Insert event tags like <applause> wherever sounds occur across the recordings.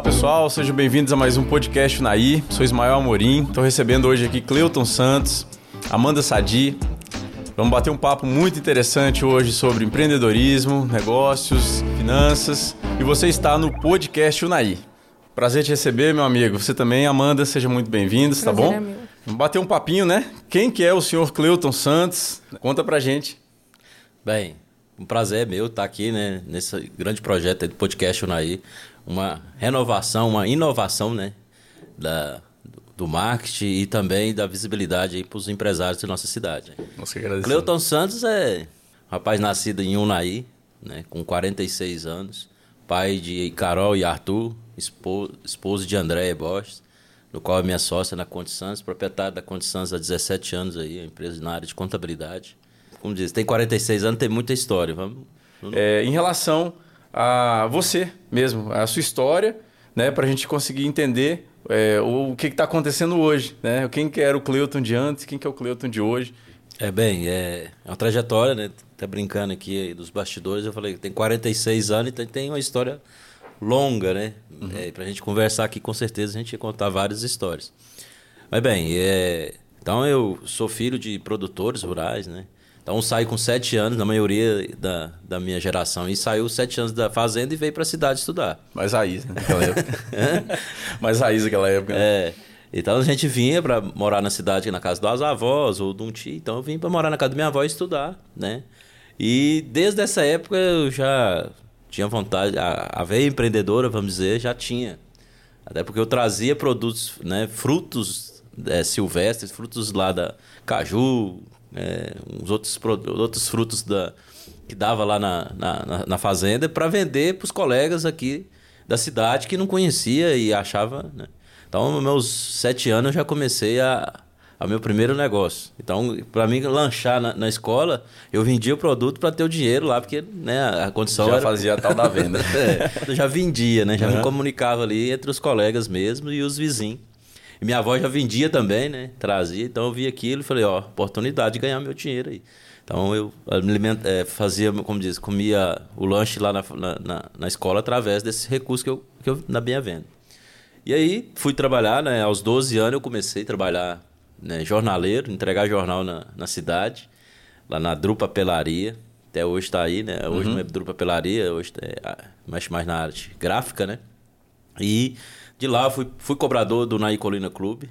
pessoal, sejam bem-vindos a mais um podcast Naí. Sou Ismael Amorim, estou recebendo hoje aqui Cleuton Santos, Amanda Sadi. Vamos bater um papo muito interessante hoje sobre empreendedorismo, negócios, finanças. E você está no podcast Unaí. Prazer te receber, meu amigo. Você também, Amanda, seja muito bem-vindos, tá bom? É meu. Vamos bater um papinho, né? Quem que é o senhor Cleuton Santos? Conta pra gente. Bem, um prazer meu estar aqui, né, nesse grande projeto do podcast Unaí. Uma renovação, uma inovação, né, da, do marketing e também da visibilidade para os empresários da nossa cidade. Nossa, que agradecemos. Cleuton Santos é um rapaz nascido em Unaí, né, com 46 anos, pai de Carol e Arthur, esposo, esposo de Andréia Bosch, no qual é minha sócia na Conte Santos, proprietário da Conte Santos há 17 anos aí, empresa na área de contabilidade. Como diz, tem 46 anos, tem muita história. Vamos, vamos... É, em relação a você mesmo, a sua história, né, para a gente conseguir entender é, o que está acontecendo hoje, né? Quem que era o Cleuton de antes, quem que é o Cleuton de hoje. É bem, é, é uma trajetória, né? Tá brincando aqui dos bastidores, eu falei, tem 46 anos e tem uma história longa, né? Uhum. É, pra gente conversar aqui, com certeza a gente ia contar várias histórias. Mas bem, é, então eu sou filho de produtores rurais, né? Então saí com sete anos, na maioria da, da minha geração, e saiu sete anos da fazenda e veio para a cidade estudar. Mais raiz, né? Naquela época. <laughs> Mais raiz naquela época. Né? É. Então a gente vinha para morar na cidade, na casa das avós ou de um tio. Então eu vim para morar na casa da minha avó e estudar, né? E desde essa época eu já tinha vontade, a, a veia empreendedora, vamos dizer, já tinha. Até porque eu trazia produtos, né, frutos é, silvestres, frutos lá da caju, é, uns outros, outros frutos da, que dava lá na, na, na fazenda para vender para os colegas aqui da cidade que não conhecia e achava. Né? Então, meus sete anos eu já comecei a, a meu primeiro negócio. Então, para mim lanchar na, na, escola, eu vendia o produto para ter o dinheiro lá, porque né, a condição já era... fazia a tal da venda. <laughs> é, eu já vendia, né? Já uhum. me comunicava ali entre os colegas mesmo e os vizinhos. E minha avó já vendia também, né? Trazia. Então eu vi aquilo e falei, ó, oportunidade de ganhar meu dinheiro aí. Então eu alimenta, é, fazia, como diz, comia o lanche lá na, na, na, escola através desse recurso que eu, que eu na minha venda. E aí fui trabalhar, né? Aos 12 anos eu comecei a trabalhar né, jornaleiro, entregar jornal na, na cidade, lá na Drupa Pelaria. Até hoje está aí, né? Hoje uhum. não é Drupa Pelaria, hoje é, mexe mais na arte gráfica, né? E de lá fui, fui cobrador do Naí Colina Clube.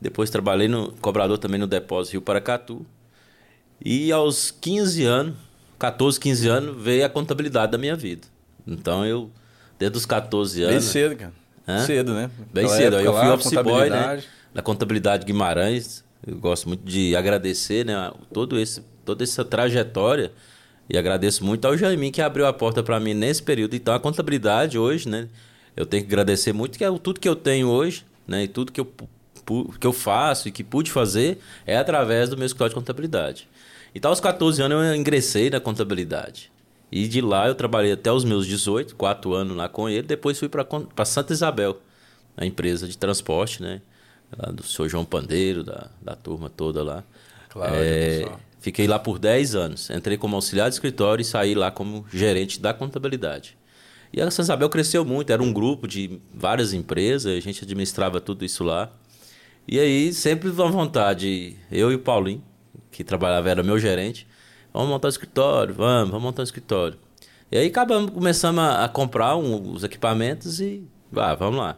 Depois trabalhei no cobrador também no Depósito Rio Paracatu. E aos 15 anos, 14, 15 anos, veio a contabilidade da minha vida. Então eu, desde os 14 anos. Bem cedo, cara. Hã? Cedo, né? Bem Aquela cedo. Eu fui office boy, né? Da contabilidade Guimarães. Eu gosto muito de agradecer, né? Todo esse, toda essa trajetória. E agradeço muito ao Jaimin que abriu a porta para mim nesse período. Então a contabilidade hoje, né? Eu tenho que agradecer muito que é tudo que eu tenho hoje, né? E tudo que eu, que eu faço e que pude fazer é através do meu escritório de contabilidade. Então, aos 14 anos, eu ingressei na contabilidade. E de lá eu trabalhei até os meus 18, 4 anos lá com ele. Depois fui para Santa Isabel, a empresa de transporte, né? Lá do senhor João Pandeiro, da, da turma toda lá. Claro, é, fiquei lá por 10 anos. Entrei como auxiliar de escritório e saí lá como gerente da contabilidade. E a Santa Isabel cresceu muito, era um grupo de várias empresas, a gente administrava tudo isso lá. E aí, sempre uma vontade, eu e o Paulinho, que trabalhava, era meu gerente, vamos montar um escritório, vamos, vamos montar um escritório. E aí acabamos, começamos a, a comprar um, os equipamentos e, ah, vamos lá.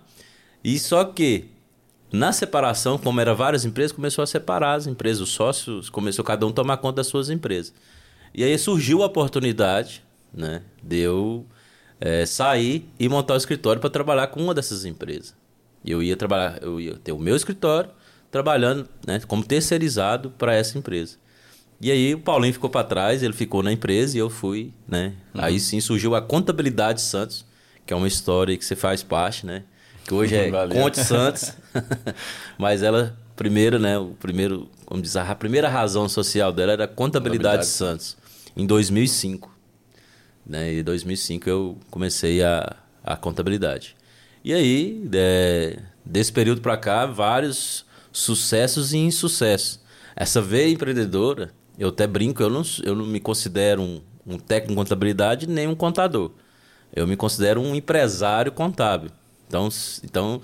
E só que, na separação, como eram várias empresas, começou a separar as empresas, os sócios, começou cada um a tomar conta das suas empresas. E aí surgiu a oportunidade, né, de é, sair e montar o escritório para trabalhar com uma dessas empresas. Eu ia trabalhar, eu ia ter o meu escritório trabalhando né, como terceirizado para essa empresa. E aí o Paulinho ficou para trás, ele ficou na empresa e eu fui, né? Uhum. Aí sim surgiu a Contabilidade Santos, que é uma história que você faz parte, né? Que hoje é <laughs> Valeu. Conte Santos. <laughs> Mas ela, primeiro, né? O primeiro, como diz, a primeira razão social dela era Contabilidade, Contabilidade. Santos, em 2005. Né? Em 2005 eu comecei a, a contabilidade. E aí, é, desse período para cá, vários sucessos e insucessos. Essa veia empreendedora, eu até brinco, eu não, eu não me considero um, um técnico em contabilidade nem um contador. Eu me considero um empresário contábil. Então, então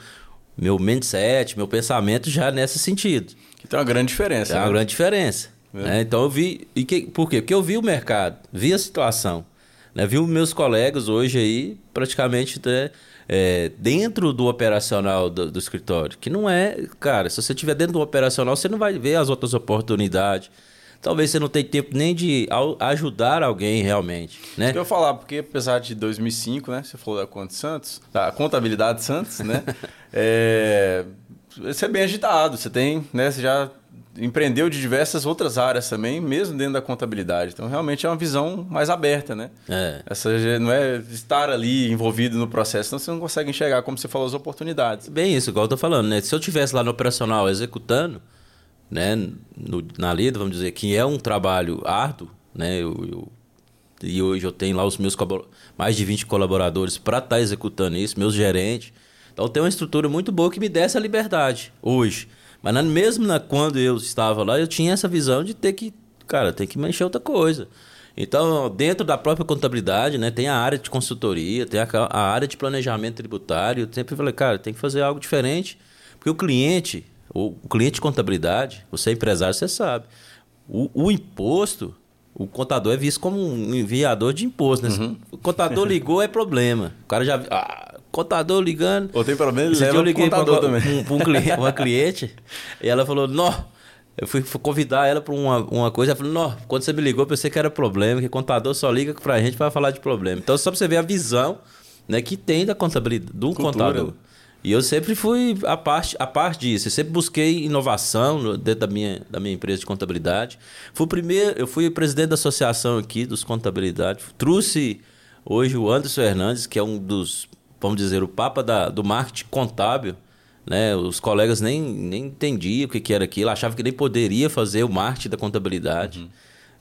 meu mindset, meu pensamento já é nesse sentido. Que tem uma grande diferença. É né? uma grande diferença. É. Né? Então eu vi. E que, por quê? Porque eu vi o mercado, vi a situação. Né? Vi os meus colegas hoje aí praticamente né, é, dentro do operacional do, do, escritório. Que não é. Cara, se você estiver dentro do operacional, você não vai ver as outras oportunidades. Talvez você não tenha tempo nem de ajudar alguém realmente, né? Isso que eu falar, porque apesar de 2005, né? Você falou da Conta Santos, da Contabilidade Santos, né? <laughs> é, você é bem agitado, você tem, né? Você já empreendeu de diversas outras áreas também, mesmo dentro da contabilidade. Então, realmente é uma visão mais aberta, né? É. Essa não é estar ali envolvido no processo, senão você não consegue enxergar, como você falou, as oportunidades. Bem isso, igual eu tô falando, né? Se eu tivesse lá no operacional executando, né, no, na lida, vamos dizer, que é um trabalho árduo, né? Eu, eu, e hoje eu tenho lá os meus mais de 20 colaboradores para estar tá executando isso, meus gerentes. Então tem uma estrutura muito boa que me desse a liberdade hoje. Mas mesmo na, quando eu estava lá, eu tinha essa visão de ter que, cara, tem que mexer outra coisa. Então, dentro da própria contabilidade, né, tem a área de consultoria, tem a, a área de planejamento tributário. Eu sempre falei, cara, tem que fazer algo diferente. Porque o cliente, o, o cliente de contabilidade, você é empresário, você sabe. O, o, imposto, o contador é visto como um enviador de imposto. Né? Uhum. O contador ligou, é problema. O cara já. Ah, contador ligando. Ou tem problema, ele leva eu liguei para um, um, um cliente, <laughs> uma cliente e ela falou, nó. Eu fui, convidar ela para uma, uma coisa, ela falou, nó, quando você me ligou, eu pensei que era problema, que contador só liga para a gente para falar de problema. Então, só para você ver a visão né, que tem da contabilidade, do Cultura. contador. E eu sempre fui a parte, a parte disso. Eu sempre busquei inovação dentro da minha, da minha empresa de contabilidade. Fui primeiro, eu fui presidente da associação aqui dos contabilidade. Trouxe hoje o Anderson Hernandes, que é um dos vamos dizer, o papa da, do marketing contábil, né? Os colegas nem, nem entendiam o que, que era aquilo, achavam que nem poderia fazer o marketing da contabilidade. Uhum.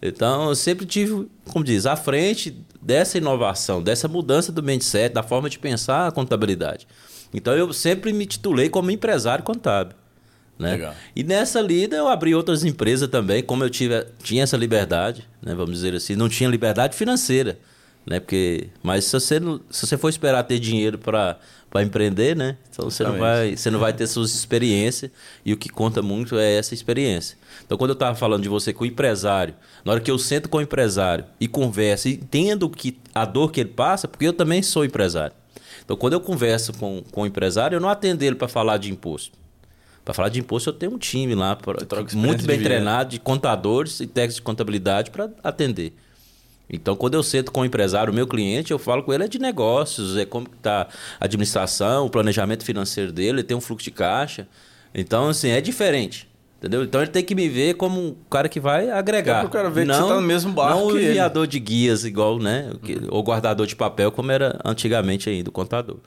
Então, eu sempre tive, como diz, à frente dessa inovação, dessa mudança do mindset, da forma de pensar a contabilidade. Então, eu sempre me titulei como empresário contábil. Né? Legal. E nessa lida eu abri outras empresas também, como eu tive, tinha essa liberdade, né? vamos dizer assim, não tinha liberdade financeira né? Porque, mas se você, não, se você for esperar ter dinheiro para empreender, né? Então você não, vai, você não vai ter suas experiências e o que conta muito é essa experiência. Então quando eu estava falando de você com o empresário, na hora que eu sento com o empresário e converso e entendo que, a dor que ele passa, porque eu também sou empresário. Então quando eu converso com, com o empresário, eu não atendo ele para falar de imposto. Para falar de imposto, eu tenho um time lá, pra, muito bem de treinado, de contadores e técnicos de contabilidade para atender. Então, quando eu sento com o empresário, o meu cliente, eu falo com ele é de negócios, é como está a administração, o planejamento financeiro dele, ele tem um fluxo de caixa. Então, assim, é diferente. Entendeu? Então ele tem que me ver como um cara que vai agregar. É o cara ver não, que você tá no mesmo barco. Não o enviador de guias, igual, né? Uhum. Ou guardador de papel, como era antigamente ainda, o contador.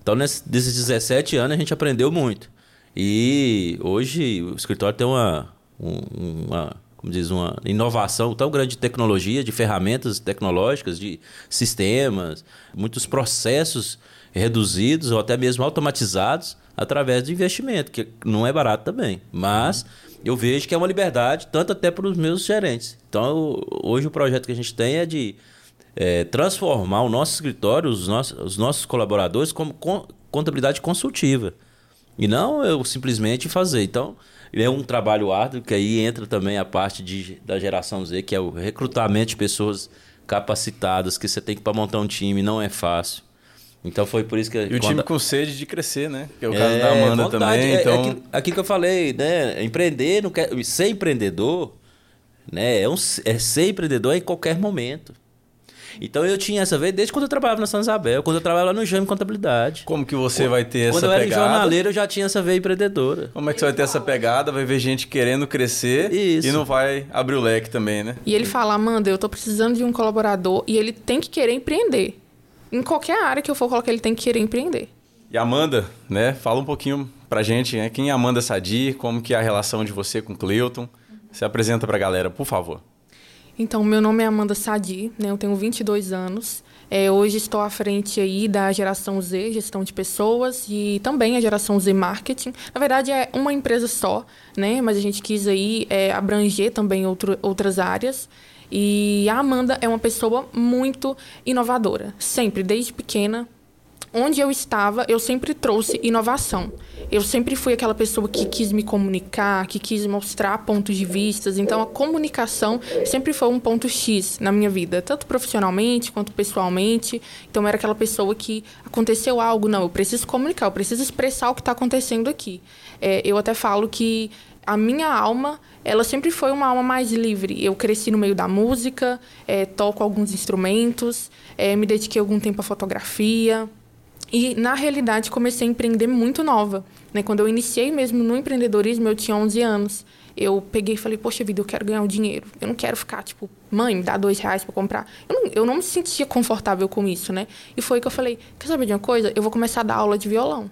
Então, nesses 17 anos, a gente aprendeu muito. E hoje o escritório tem uma, uma como diz, uma inovação tão grande de tecnologia, de ferramentas tecnológicas, de sistemas, muitos processos reduzidos ou até mesmo automatizados através do investimento, que não é barato também. Mas eu vejo que é uma liberdade, tanto até para os meus gerentes. Então, hoje o projeto que a gente tem é de é, transformar o nosso escritório, os nossos, os nossos colaboradores, como contabilidade consultiva. E não eu simplesmente fazer. Então, é um trabalho árduo, que aí entra também a parte de, da geração Z, que é o recrutamento de pessoas capacitadas, que você tem que para montar um time, não é fácil. Então foi por isso que. E o time com sede de crescer, né? Que é o caso é, da Amanda vontade, também. É, então... É aquilo, aquilo, que eu falei, né? Empreender, não quer, ser empreendedor, né? É, um, é ser empreendedor em qualquer momento. Então eu tinha essa vez desde quando eu trabalhava na São Isabel, quando eu trabalhava lá no Jame Contabilidade. Como que você vai ter essa pegada? Quando eu era jornaleiro, eu já tinha essa veia empreendedora. Como é que você vai ter essa pegada? Vai ver gente querendo crescer Isso. e não vai abrir o leque também, né? E ele fala, Amanda, eu tô precisando de um colaborador e ele tem que querer empreender. Em qualquer área que eu for colocar, ele tem que querer empreender. E Amanda, né? Fala um pouquinho pra gente, né? Quem é Amanda Sadi, como que é a relação de você com o Cleuton. Se apresenta pra galera, por favor. Então, meu nome é Amanda Sadi, né? eu tenho 22 anos. É, hoje estou à frente aí da geração Z, gestão de pessoas, e também a geração Z Marketing. Na verdade, é uma empresa só, né? mas a gente quis aí é, abranger também outro, outras áreas. E a Amanda é uma pessoa muito inovadora. Sempre, desde pequena, onde eu estava, eu sempre trouxe inovação. Eu sempre fui aquela pessoa que quis me comunicar, que quis mostrar pontos de vistas. Então, a comunicação sempre foi um ponto X na minha vida, tanto profissionalmente quanto pessoalmente. Então, eu era aquela pessoa que aconteceu algo, não, eu preciso comunicar, eu preciso expressar o que está acontecendo aqui. É, eu até falo que a minha alma, ela sempre foi uma alma mais livre. Eu cresci no meio da música, é, toco alguns instrumentos, é, me dediquei algum tempo à fotografia. E, na realidade, comecei a empreender muito nova. Né? Quando eu iniciei mesmo no empreendedorismo, eu tinha 11 anos. Eu peguei e falei, poxa vida, eu quero ganhar o um dinheiro. Eu não quero ficar, tipo, mãe, me dá dois reais para comprar. Eu não, eu não me sentia confortável com isso, né? E foi que eu falei, quer saber de uma coisa? Eu vou começar a dar aula de violão.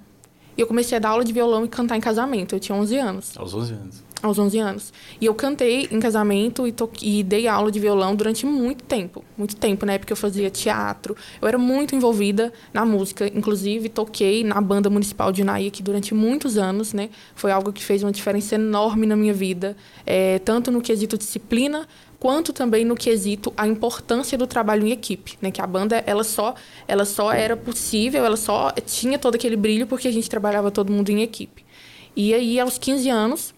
E eu comecei a dar aula de violão e cantar em casamento. Eu tinha 11 anos. Aos 11 anos aos 11 anos. E eu cantei em casamento e, e dei aula de violão durante muito tempo. Muito tempo, né? Porque eu fazia teatro. Eu era muito envolvida na música. Inclusive, toquei na banda municipal de Unaí aqui durante muitos anos, né? Foi algo que fez uma diferença enorme na minha vida. É, tanto no quesito disciplina, quanto também no quesito a importância do trabalho em equipe, né? Que a banda ela só ela só era possível, ela só tinha todo aquele brilho porque a gente trabalhava todo mundo em equipe. E aí aos 15 anos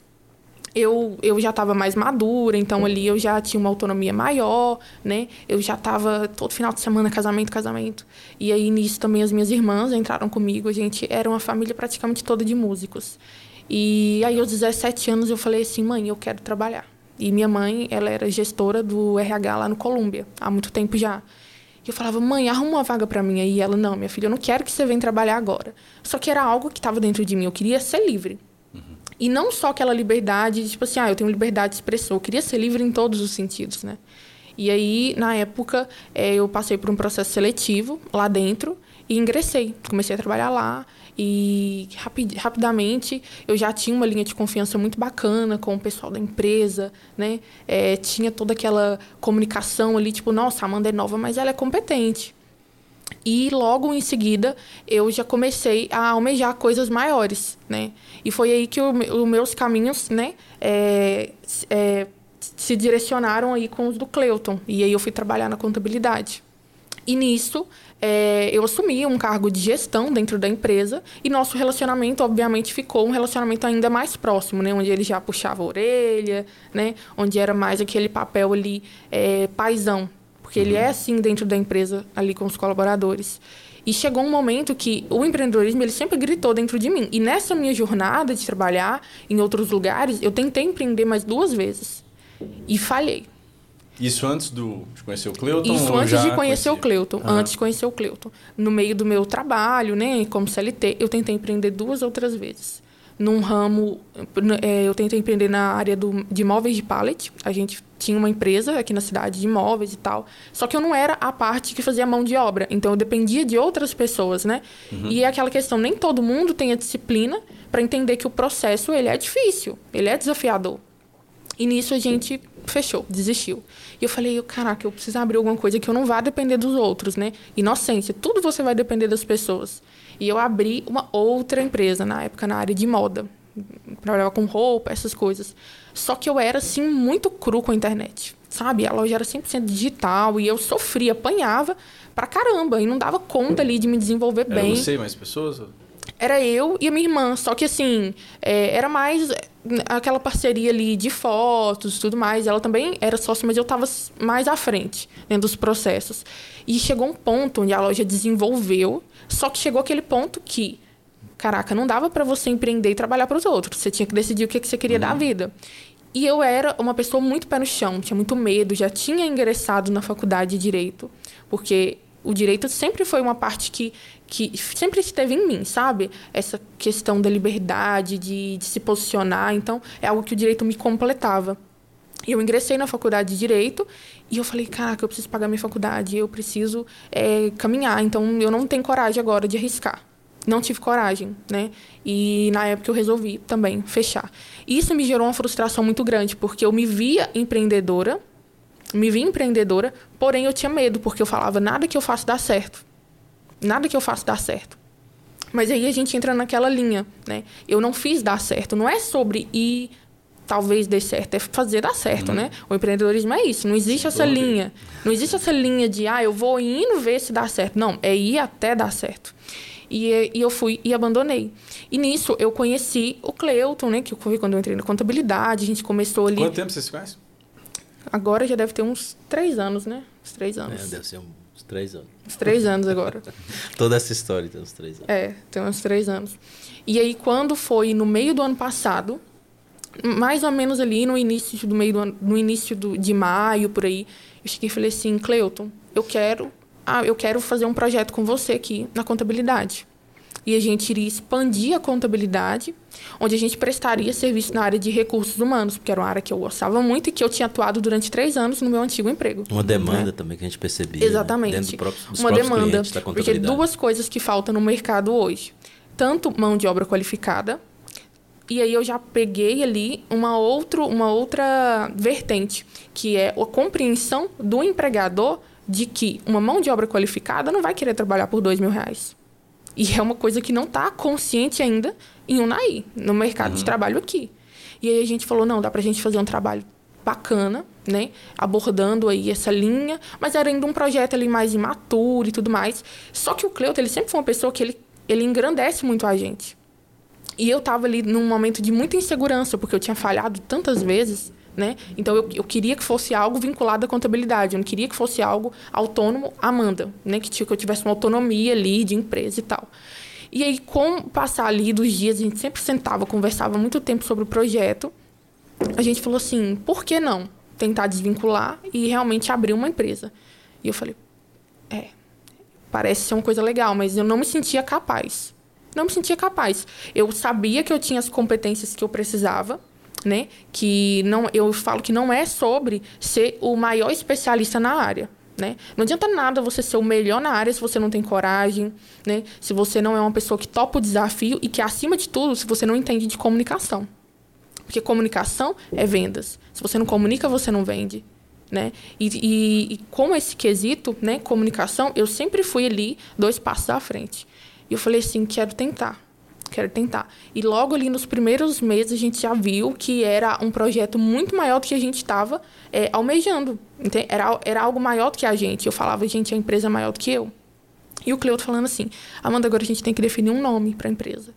eu, eu já estava mais madura, então ali eu já tinha uma autonomia maior, né? Eu já estava todo final de semana casamento, casamento. E aí nisso também as minhas irmãs entraram comigo, a gente era uma família praticamente toda de músicos. E aí aos 17 anos eu falei assim, mãe, eu quero trabalhar. E minha mãe, ela era gestora do RH lá no Colômbia, há muito tempo já. E eu falava, mãe, arruma uma vaga para mim. E ela, não, minha filha, eu não quero que você venha trabalhar agora. Só que era algo que estava dentro de mim, eu queria ser livre. E não só aquela liberdade, de, tipo assim, ah, eu tenho liberdade de expressão. Eu queria ser livre em todos os sentidos, né? E aí, na época, é, eu passei por um processo seletivo lá dentro e ingressei. Comecei a trabalhar lá e rapid, rapidamente eu já tinha uma linha de confiança muito bacana com o pessoal da empresa, né? É, tinha toda aquela comunicação ali, tipo, nossa, a Amanda é nova, mas ela é competente. E logo em seguida eu já comecei a almejar coisas maiores, né? E foi aí que os meus caminhos, né, é, é, se direcionaram aí com os do Cleuton. E aí eu fui trabalhar na contabilidade. E nisso é, eu assumi um cargo de gestão dentro da empresa e nosso relacionamento, obviamente, ficou um relacionamento ainda mais próximo, né? Onde ele já puxava a orelha, né? Onde era mais aquele papel ali é, paisão, porque ele é uhum. assim dentro da empresa, ali com os colaboradores. E chegou um momento que o empreendedorismo ele sempre gritou dentro de mim. E nessa minha jornada de trabalhar em outros lugares, eu tentei empreender mais duas vezes. E falhei. Isso antes do, de conhecer o Cleuton? Isso antes de conhecer conhecia? o Cleuton. Ah. Antes de conhecer o Cleuton. No meio do meu trabalho, né, como CLT, eu tentei empreender duas outras vezes num ramo. É, eu tentei empreender na área do, de imóveis de pallet. A gente tinha uma empresa aqui na cidade de imóveis e tal. Só que eu não era a parte que fazia mão de obra. Então eu dependia de outras pessoas, né? Uhum. E é aquela questão: nem todo mundo tem a disciplina para entender que o processo ele é difícil, ele é desafiador. E nisso a gente fechou, desistiu. E eu falei, caraca, eu preciso abrir alguma coisa que eu não vá depender dos outros, né? Inocência, tudo você vai depender das pessoas. E eu abri uma outra empresa na época na área de moda. Trabalhava com roupa, essas coisas. Só que eu era assim muito cru com a internet. Sabe? A loja era 100% digital e eu sofria, apanhava pra caramba e não dava conta ali de me desenvolver era bem. Você e mais pessoas? Era eu e a minha irmã, só que assim, é, era mais aquela parceria ali de fotos tudo mais. Ela também era sócia, mas eu estava mais à frente dentro dos processos. E chegou um ponto onde a loja desenvolveu, só que chegou aquele ponto que, caraca, não dava para você empreender e trabalhar para os outros. Você tinha que decidir o que, que você queria uhum. da vida. E eu era uma pessoa muito pé no chão, tinha muito medo, já tinha ingressado na faculdade de direito, porque o direito sempre foi uma parte que, que sempre esteve em mim, sabe? Essa questão da liberdade, de, de se posicionar. Então, é algo que o direito me completava. Eu ingressei na faculdade de Direito e eu falei, caraca, eu preciso pagar minha faculdade, eu preciso é, caminhar. Então, eu não tenho coragem agora de arriscar. Não tive coragem, né? E na época eu resolvi também fechar. Isso me gerou uma frustração muito grande, porque eu me via empreendedora, me vi empreendedora, porém eu tinha medo, porque eu falava, nada que eu faço dá certo. Nada que eu faço dá certo. Mas aí a gente entra naquela linha, né? Eu não fiz dar certo. Não é sobre ir talvez dê certo, é fazer dar certo, né? O empreendedorismo é isso, não existe essa linha. Não existe essa linha de, ah, eu vou indo ver se dá certo. Não, é ir até dar certo. E, e eu fui e abandonei. E nisso eu conheci o Cleuton, né? Que foi quando eu entrei na contabilidade, a gente começou ali. Quanto tempo você se conhece? Agora já deve ter uns três anos, né? Uns três anos. É, deve ser uns três anos. Uns três anos agora. <laughs> Toda essa história tem uns três anos. É, tem uns três anos. E aí, quando foi no meio do ano passado, mais ou menos ali no início do meio do ano, no início do, de maio, por aí, eu cheguei e falei assim, Cleuton, eu quero, ah, eu quero fazer um projeto com você aqui na contabilidade. E a gente iria expandir a contabilidade, onde a gente prestaria serviço na área de recursos humanos, porque era uma área que eu gostava muito e que eu tinha atuado durante três anos no meu antigo emprego. Uma demanda né? também que a gente percebia. Exatamente. Né? Dentro do próprio, dos uma demanda. Da porque duas coisas que faltam no mercado hoje: tanto mão de obra qualificada, e aí eu já peguei ali uma, outro, uma outra vertente, que é a compreensão do empregador de que uma mão de obra qualificada não vai querer trabalhar por dois mil reais. E é uma coisa que não está consciente ainda em Unai, no mercado uhum. de trabalho aqui. E aí a gente falou, não, dá para a gente fazer um trabalho bacana, né? Abordando aí essa linha, mas era ainda um projeto ali mais imaturo e tudo mais. Só que o Cleuto, ele sempre foi uma pessoa que ele, ele engrandece muito a gente. E eu estava ali num momento de muita insegurança, porque eu tinha falhado tantas vezes, né? Então eu, eu queria que fosse algo vinculado à contabilidade, eu não queria que fosse algo autônomo, Amanda, né? Que, que eu tivesse uma autonomia ali de empresa e tal. E aí, com passar ali dos dias, a gente sempre sentava, conversava muito tempo sobre o projeto. A gente falou assim: por que não tentar desvincular e realmente abrir uma empresa? E eu falei: é, parece ser uma coisa legal, mas eu não me sentia capaz não me sentia capaz. Eu sabia que eu tinha as competências que eu precisava, né? Que não, eu falo que não é sobre ser o maior especialista na área. Né? Não adianta nada você ser o melhor na área se você não tem coragem, né? Se você não é uma pessoa que topa o desafio e que, acima de tudo, se você não entende de comunicação. Porque comunicação é vendas. Se você não comunica, você não vende. Né? E, e, e com esse quesito, né, comunicação, eu sempre fui ali dois passos à frente. E eu falei assim, quero tentar. Quero tentar. E logo ali nos primeiros meses a gente já viu que era um projeto muito maior do que a gente estava é, almejando. Era, era algo maior do que a gente. Eu falava, gente, a empresa é maior do que eu. E o Cleuto falando assim, Amanda, agora a gente tem que definir um nome para a empresa.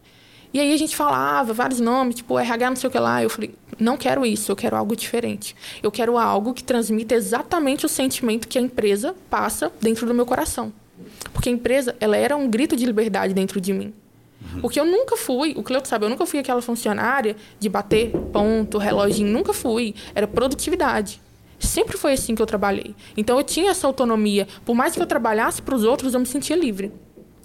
E aí a gente falava vários nomes, tipo RH não sei o que lá. Eu falei, não quero isso, eu quero algo diferente. Eu quero algo que transmita exatamente o sentimento que a empresa passa dentro do meu coração. Porque a empresa, ela era um grito de liberdade dentro de mim. Uhum. Porque eu nunca fui, o Cleuto sabe, eu nunca fui aquela funcionária de bater ponto, reloginho, nunca fui. Era produtividade. Sempre foi assim que eu trabalhei. Então eu tinha essa autonomia. Por mais que eu trabalhasse para os outros, eu me sentia livre.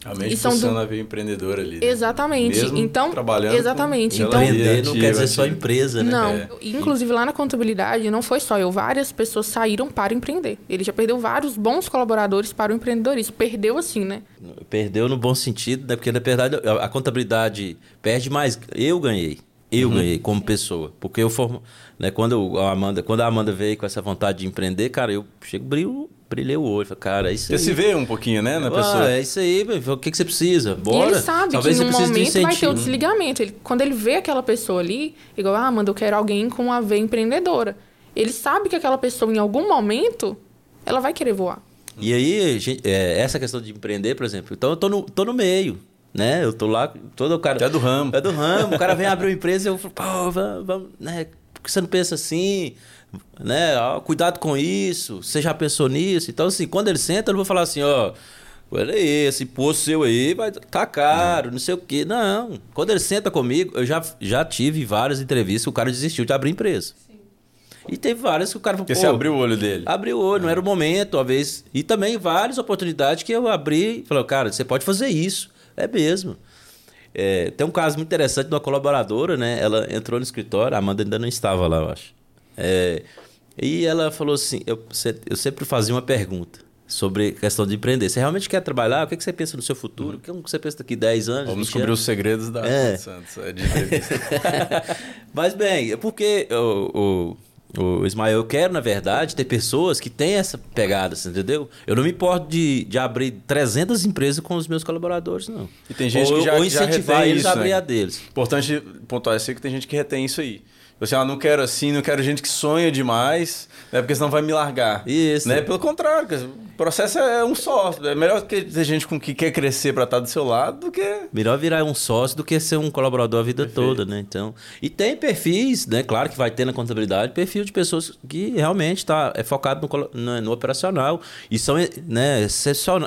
A mente funciona do... a ver empreendedor ali. Né? Exatamente. Mesmo então, trabalhando exatamente. então, empreender não quer dizer só empresa, né? Não. É. Inclusive lá na contabilidade não foi só eu, várias pessoas saíram para empreender. Ele já perdeu vários bons colaboradores para o empreendedorismo. Perdeu assim, né? Perdeu no bom sentido, né? Porque na verdade a contabilidade perde mais. Eu ganhei. Eu uhum. ganhei como pessoa, porque eu formo, né, quando a Amanda, quando a Amanda veio com essa vontade de empreender, cara, eu chego brilho brilhei o olho. Falei, cara, é isso aí. Você se vê um pouquinho, né, na ah, pessoa. É isso aí, o que, que você precisa? Bora. E ele sabe Talvez que em um momento vai ter o desligamento. Ele, quando ele vê aquela pessoa ali, igual, ah, manda, eu quero alguém com uma veia empreendedora. Ele sabe que aquela pessoa, em algum momento, ela vai querer voar. E aí, gente, é, essa questão de empreender, por exemplo, então eu tô no, tô no meio. Né? Eu tô lá, todo o cara. É do ramo. É do ramo. O cara vem abrir uma empresa e eu falo, pô, vamos, vamos, né? Por que você não pensa assim? né? Ó, cuidado com isso, você já pensou nisso? Então, assim, quando ele senta, eu não vou falar assim, ó. Olha aí, esse poço seu aí vai tá caro, não. não sei o quê. Não. Quando ele senta comigo, eu já, já tive várias entrevistas que o cara desistiu de abrir empresa. Sim. E teve várias que o cara falou. Porque você abriu o olho dele. Abriu o olho, não era o momento, talvez. E também várias oportunidades que eu abri e falei, cara, você pode fazer isso. É mesmo. É, tem um caso muito interessante de uma colaboradora, né? Ela entrou no escritório, a Amanda ainda não estava lá, eu acho. É, e ela falou assim: eu, eu sempre fazia uma pergunta sobre questão de empreender. Você realmente quer trabalhar? O que, é que você pensa no seu futuro? O que você pensa daqui 10 anos? Vamos descobrir anos? os segredos da é. Santos. É de <laughs> Mas bem, é porque o, o, o Ismael, eu quero, na verdade, ter pessoas que têm essa pegada, entendeu? Eu não me importo de, de abrir 300 empresas com os meus colaboradores, não. E tem gente ou, que já, ou incentivar já eles isso, a abrir né? a deles. Importante pontuar assim que tem gente que retém isso aí. Você, ah, não quero assim, não quero gente que sonha demais, né? Porque senão vai me largar. Isso. Né? Pelo contrário, o processo é um só. É melhor ter gente com que quer crescer para estar do seu lado do que. Melhor virar um sócio do que ser um colaborador a vida Perfeito. toda, né? Então. E tem perfis, né? Claro que vai ter na contabilidade, perfil de pessoas que realmente tá, é focado no, no, no operacional. E são né,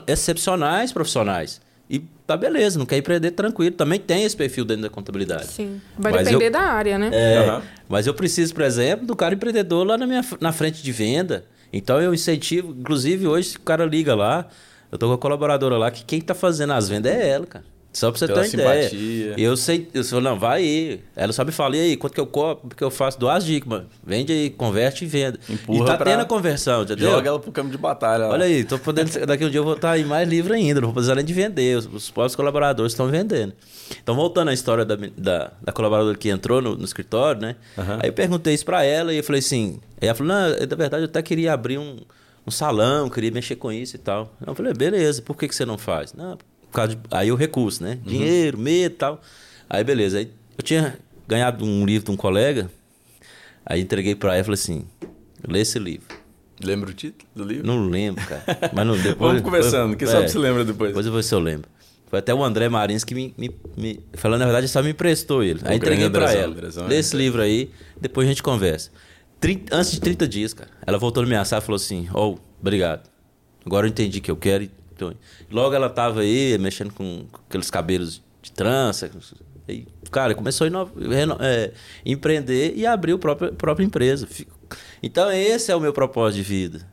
excepcionais profissionais. E tá beleza, não quer empreender tranquilo. Também tem esse perfil dentro da contabilidade. Sim. Vai mas depender eu, da área, né? É, uhum. Mas eu preciso, por exemplo, do cara empreendedor lá na, minha, na frente de venda. Então eu incentivo, inclusive hoje, se o cara liga lá, eu tô com a colaboradora lá, que quem tá fazendo as vendas é ela, cara. Só pra você Pela ter uma simpatia. ideia. Eu sei, eu falo, não, vai aí. Ela sabe falar, e aí, quanto que eu cobro? Porque eu faço duas dicas, mano. Vende aí, converte e venda. Empurra e tá tendo a conversão, entendeu? Joga ela pro campo de batalha. Olha aí, tô podendo, daqui um dia eu vou estar aí mais livre ainda, não vou precisar nem de vender. Os, os próprios colaboradores estão vendendo. Então, voltando à história da, da, da colaboradora que entrou no, no escritório, né? Uhum. Aí eu perguntei isso pra ela e eu falei assim. Aí ela falou, não, na verdade eu até queria abrir um, um salão, queria mexer com isso e tal. Eu falei, beleza, por que, que você não faz? Não, de, aí o recurso, né? Uhum. Dinheiro, medo e tal. Aí beleza. Aí eu tinha ganhado um livro de um colega, aí entreguei para ela e falei assim: lê esse livro. Lembra o título do livro? Não lembro, cara. Mas não, depois, <laughs> Vamos conversando, quem é, sabe se lembra depois. Depois eu vou ver se eu lembro. Foi até o André Marins que me, me, me falando a verdade, só me emprestou ele. aí entreguei para ela. Andrezão, Lê esse livro aí, depois a gente conversa. 30, antes de 30 dias, cara, ela voltou a me ameaçar e falou assim: Oh, obrigado. Agora eu entendi que eu quero e Logo ela tava aí mexendo com, aqueles cabelos de trança. E, cara, começou a é, empreender e abrir a própria, própria empresa. Então, esse é o meu propósito de vida.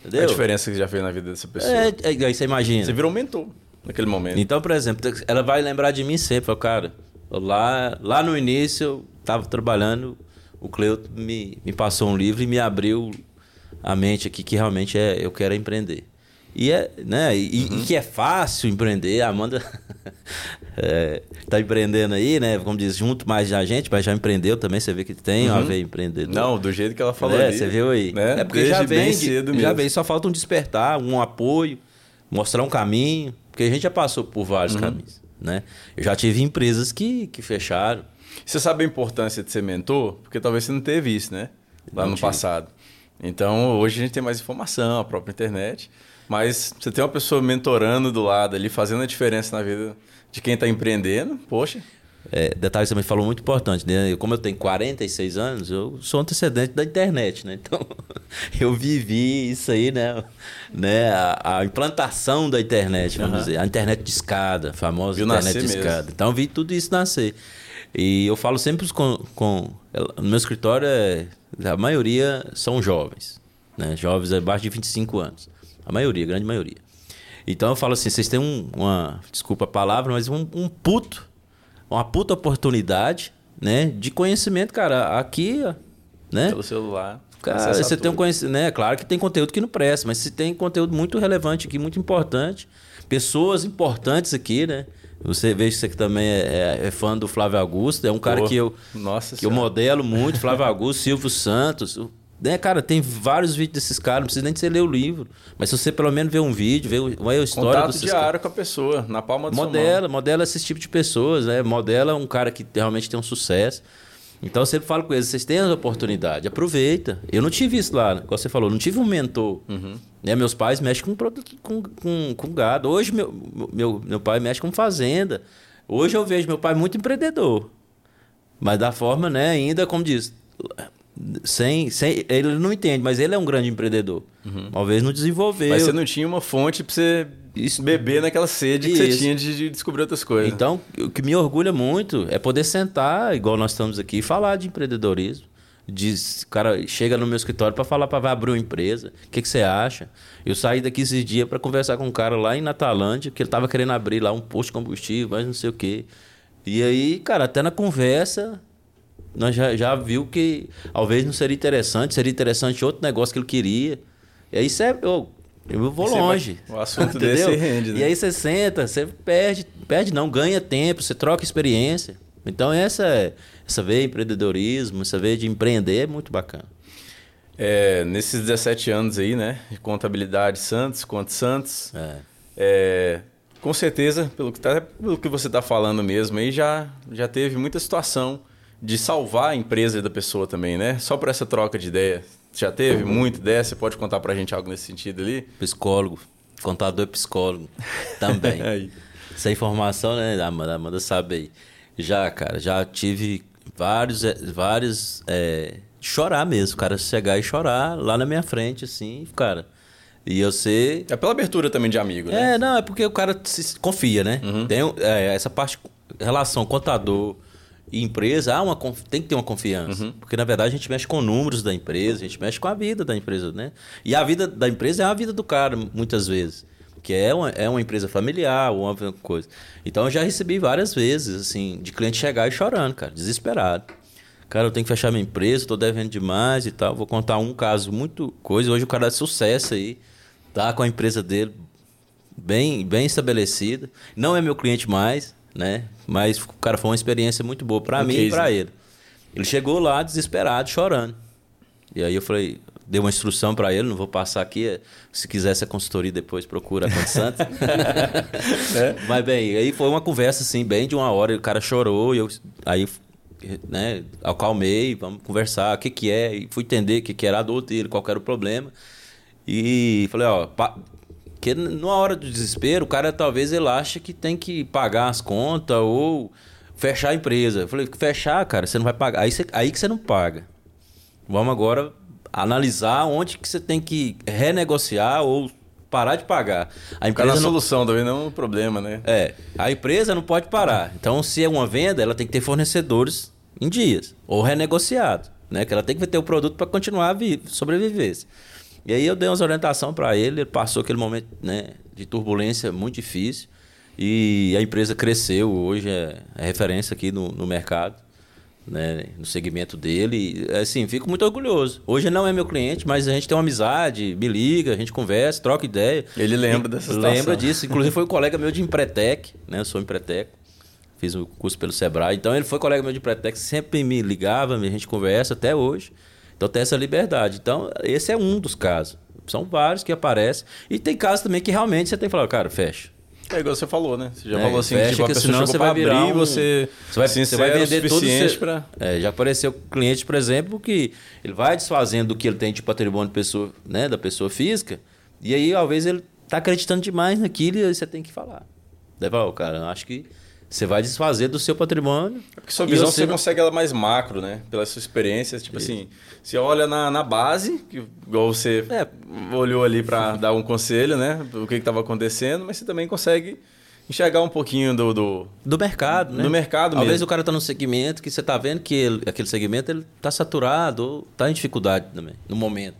Entendeu? A diferença que já fez na vida dessa pessoa. É, é, aí você imagina. Você virou um mentor naquele momento. Então, por exemplo, ela vai lembrar de mim sempre. Cara, lá, lá no início eu estava trabalhando, o Cleuto me, me passou um livro e me abriu a mente aqui que realmente é eu quero empreender. E, é, né, e, uhum. e que é fácil empreender. A Amanda <laughs> é, tá empreendendo aí, né? Como diz, junto mais a gente, mas já empreendeu também. Você vê que tem uhum. uma veia empreendedor. Não, do jeito que ela falou é, ali. Você viu aí. Né? É porque Desde já vem, cedo já vem, só falta um despertar, um apoio, mostrar um caminho. Porque a gente já passou por vários uhum. caminhos, né? Eu já tive empresas que, que fecharam. Você sabe a importância de ser mentor? Porque talvez você não teve isso, né? Lá não no tive. passado. Então, hoje a gente tem mais informação, a própria internet. Mas você tem uma pessoa mentorando do lado ali, fazendo a diferença na vida de quem está empreendendo, poxa. É, detalhe você também falou muito importante, né? Como eu tenho 46 anos, eu sou antecedente da internet, né? Então, <laughs> eu vivi isso aí, né? né? A, a implantação da internet, vamos uhum. dizer. A internet de escada, a famosa Viu internet de escada. Mesmo. Então, eu vi tudo isso nascer. E eu falo sempre com... com no meu escritório, é, a maioria são jovens, né? Jovens abaixo de 25 anos. A maioria, a grande maioria. Então eu falo assim, vocês têm um, uma, desculpa a palavra, mas um, um puto, uma puta oportunidade, né, de conhecimento, cara, aqui, né? Pelo celular. Cara, você tudo. tem um conhecimento, né? Claro que tem conteúdo que não presta, mas você tem conteúdo muito relevante aqui, muito importante. Pessoas importantes aqui, né? Você vê que você também é, é, é, fã do Flávio Augusto, é um cara Pô, que eu nossa que eu modelo muito, Flávio Augusto, Silvio Santos, né, cara, tem vários vídeos desses caras, não precisa nem de você ler o livro. Mas se você pelo menos ver um vídeo, ver uma história Contato desses diário caras. com a pessoa, na palma do Modela, modela esse tipo de pessoas, né? Modela um cara que realmente tem um sucesso. Então eu sempre falo com eles, vocês têm a oportunidade, aproveita. Eu não tive isso lá, como você falou, não tive um mentor. Uhum. Né? Meus pais mexem com, produto, com, com, com gado. Hoje meu, meu, meu pai mexe com fazenda. Hoje eu vejo meu pai muito empreendedor. Mas da forma, né, ainda, como diz, sem, sem ele não entende, mas ele é um grande empreendedor. Uhum. Talvez não desenvolveu. Mas você não tinha uma fonte para você Isso. beber naquela sede Isso. que você tinha de, de, descobrir outras coisas. Então, o que me orgulha muito é poder sentar, igual nós estamos aqui, e falar de empreendedorismo. Diz, o cara chega no meu escritório para falar para abrir uma empresa. O que, que você acha? Eu saí daqui esses dias para conversar com um cara lá em Natalândia, que ele tava querendo abrir lá um posto de combustível, mas não sei o quê. E aí, cara, até na conversa, nós já, já viu que talvez não seria interessante, seria interessante outro negócio que ele queria. E aí você, eu, eu vou longe. Vai, o assunto <laughs> desse rende, né? E aí você senta, você perde, perde não, ganha tempo, você troca experiência. Então essa essa veia de empreendedorismo, essa veia de empreender é muito bacana. É, nesses 17 anos aí, né, de contabilidade Santos, Conte Santos, é. É, com certeza, pelo que, tá, pelo que você está falando mesmo aí, já, já teve muita situação de salvar a empresa da pessoa também, né? Só por essa troca de ideia. Já teve muito ideia? Você pode contar pra gente algo nesse sentido ali? Psicólogo, contador psicólogo também. <laughs> Aí. Essa informação, né, Amanda, Amanda sabe aí. Já, cara, já tive vários, eh, vários, é, chorar mesmo, o cara chegar e chorar lá na minha frente, assim, cara. E eu sei. É pela abertura também de amigo, né? É, não, é porque o cara se confia, né? Tem é, essa parte, relação contador e empresa, há uma, tem que ter uma confiança. Porque, na verdade, a gente mexe com números da empresa, a gente mexe com a vida da empresa, né? E a vida da empresa é a vida do cara, muitas vezes. Que é uma, é uma empresa familiar, ou uma coisa. Então, eu já recebi várias vezes, assim, de cliente chegar e chorando, cara, desesperado. Cara, eu tenho que fechar minha empresa, tô devendo demais e tal. Vou contar um caso muito coisa. Hoje o cara é sucesso aí, tá com a empresa dele bem, bem estabelecida. Não é meu cliente mais, né? Mas o cara foi uma experiência muito boa para mim case, e para né? ele. Ele chegou lá desesperado, chorando. E aí eu falei, dei uma instrução para ele, não vou passar aqui. Se quiser essa consultoria depois procura a Santos. <laughs> Mas bem, aí foi uma conversa assim, bem de uma hora, e o cara chorou e eu aí né, acalmei, vamos conversar, o que que é, e fui entender o que que era a dor dele, qual era o problema. E falei, ó, pa- que numa hora do desespero, o cara talvez ele acha que tem que pagar as contas ou fechar a empresa. Eu falei, fechar, cara, você não vai pagar. Aí, você- aí que você não paga. Vamos agora analisar onde que você tem que renegociar ou parar de pagar. A na empresa não, solução também não é um problema, né? é, a empresa não pode parar. Então, se é uma venda, ela tem que ter fornecedores em dias ou renegociado, né? Que ela tem que ter o produto para continuar a vi- sobreviver. E aí eu dei umas orientação para ele, ele passou aquele momento, né, de turbulência muito difícil e a empresa cresceu, hoje é, é referência aqui no, no mercado. Né, no segmento dele, E, assim, fico muito orgulhoso. Hoje não é meu cliente, mas a gente tem uma amizade, me liga, a gente conversa, troca ideia. Ele lembra E- dessa situação. Lembra disso. Inclusive foi um colega meu de Empretec, né? Eu sou Empretec. Fiz o curso pelo Sebrae. Então ele foi colega meu de Empretec, sempre me ligava, a gente conversa até hoje. Então tem essa liberdade. Então esse é um dos casos. São vários que aparecem. E tem casos também que realmente você tem que falar, cara, fecha. É igual você falou, né? Você já É, falou assim, fecha tipo, que senão você vai virar abrir, um- você, Você vai, você vai o vender o suficiente seu... pra... É, já apareceu cliente, por exemplo, que ele vai desfazendo do que ele tem de patrimônio de pessoa, né, da pessoa física, e aí, vezes, ele tá acreditando demais naquilo e aí você tem que falar. Daí fala, "Ô, cara, eu acho que você vai desfazer do seu patrimônio. É Porque sua visão você não- consegue ela mais macro, né? Pela sua experiência. Tipo assim, você olha na, na base, que, igual você É. olhou ali para dar um conselho, né? O que estava acontecendo, mas você também consegue enxergar um pouquinho do. do... Do mercado, né? Do mercado Às mesmo. o cara tá num segmento que você tá vendo que ele- aquele segmento ele tá saturado ou tá em dificuldade também, no momento.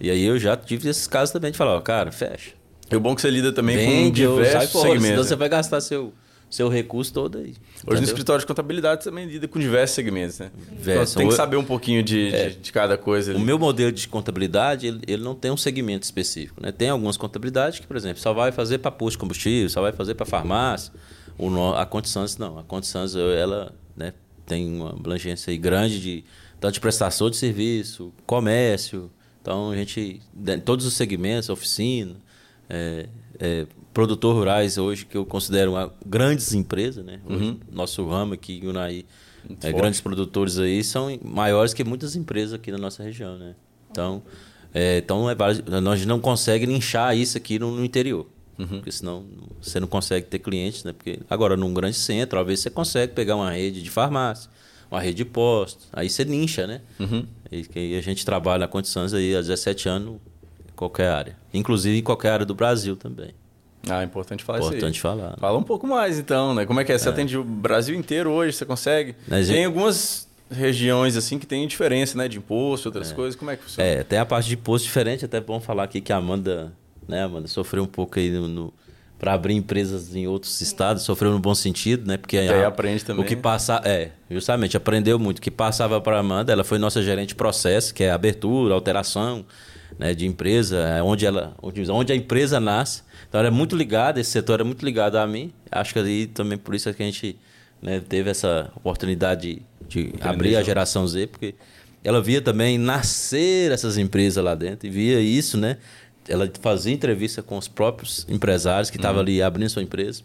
E aí eu já tive esses casos também de falar, ó, cara, fecha. O bom é que você lida também Vende com ou sai diversos fora, senão segmentos. você vai gastar seu, seu recurso todo aí. Hoje no entendeu? escritório de contabilidade você também lida com diversos segmentos, né? Diversos. Então, você tem que O- saber um pouquinho de, de, de cada coisa. O ali. meu modelo de contabilidade, ele, ele não tem um segmento específico. Né? Tem algumas contabilidades que, por exemplo, só vai fazer para posto de combustível, só vai fazer para farmácia. O, no- a Condições não. A Condições, ela né, tem uma abrangência aí grande de tanto de prestação de serviço, comércio. Então, a gente, todos os segmentos, oficina, é, é, produtor rurais hoje, que eu considero uma, grandes empresas, né? Hoje, Nosso ramo aqui, Unai, é, grandes produtores aí são maiores que muitas empresas aqui na nossa região, né? Então, é, então é nós não conseguimos inchar isso aqui no, no interior. Porque senão você não consegue ter clientes, né? Porque agora num grande centro, vezes você consegue pegar uma rede de farmácia, uma rede de postos, aí você nincha, né? E, que a gente trabalha na condições aí há 17 anos qualquer área. Inclusive em qualquer área do Brasil também. Ah, é importante falar isso Importante aí. falar. Fala um pouco mais então, né? Como é que é? Você atende o Brasil inteiro hoje, você consegue? Mas tem eu- algumas regiões assim que tem diferença, né? De imposto, outras coisas. Como é que funciona? É, tem a parte de imposto diferente, até bom falar aqui que a Amanda, né, Amanda, sofreu um pouco aí no, no para abrir empresas em outros estados, sofreu no bom sentido, né? Porque aí aprende também, O que né? passa, é, justamente, aprendeu muito. O que passava para Amanda, ela foi nossa gerente de processo, que é abertura, alteração, né, de empresa, é onde ela, onde, a empresa nasce. Então ela é muito ligada, esse setor é muito ligado a mim. Acho que aí também por isso é que a gente né, teve essa oportunidade de, de abrir a geração Z, porque ela via também nascer essas empresas lá dentro e via isso, né? Ela fazia entrevista com os próprios empresários que estavam ali abrindo sua empresa.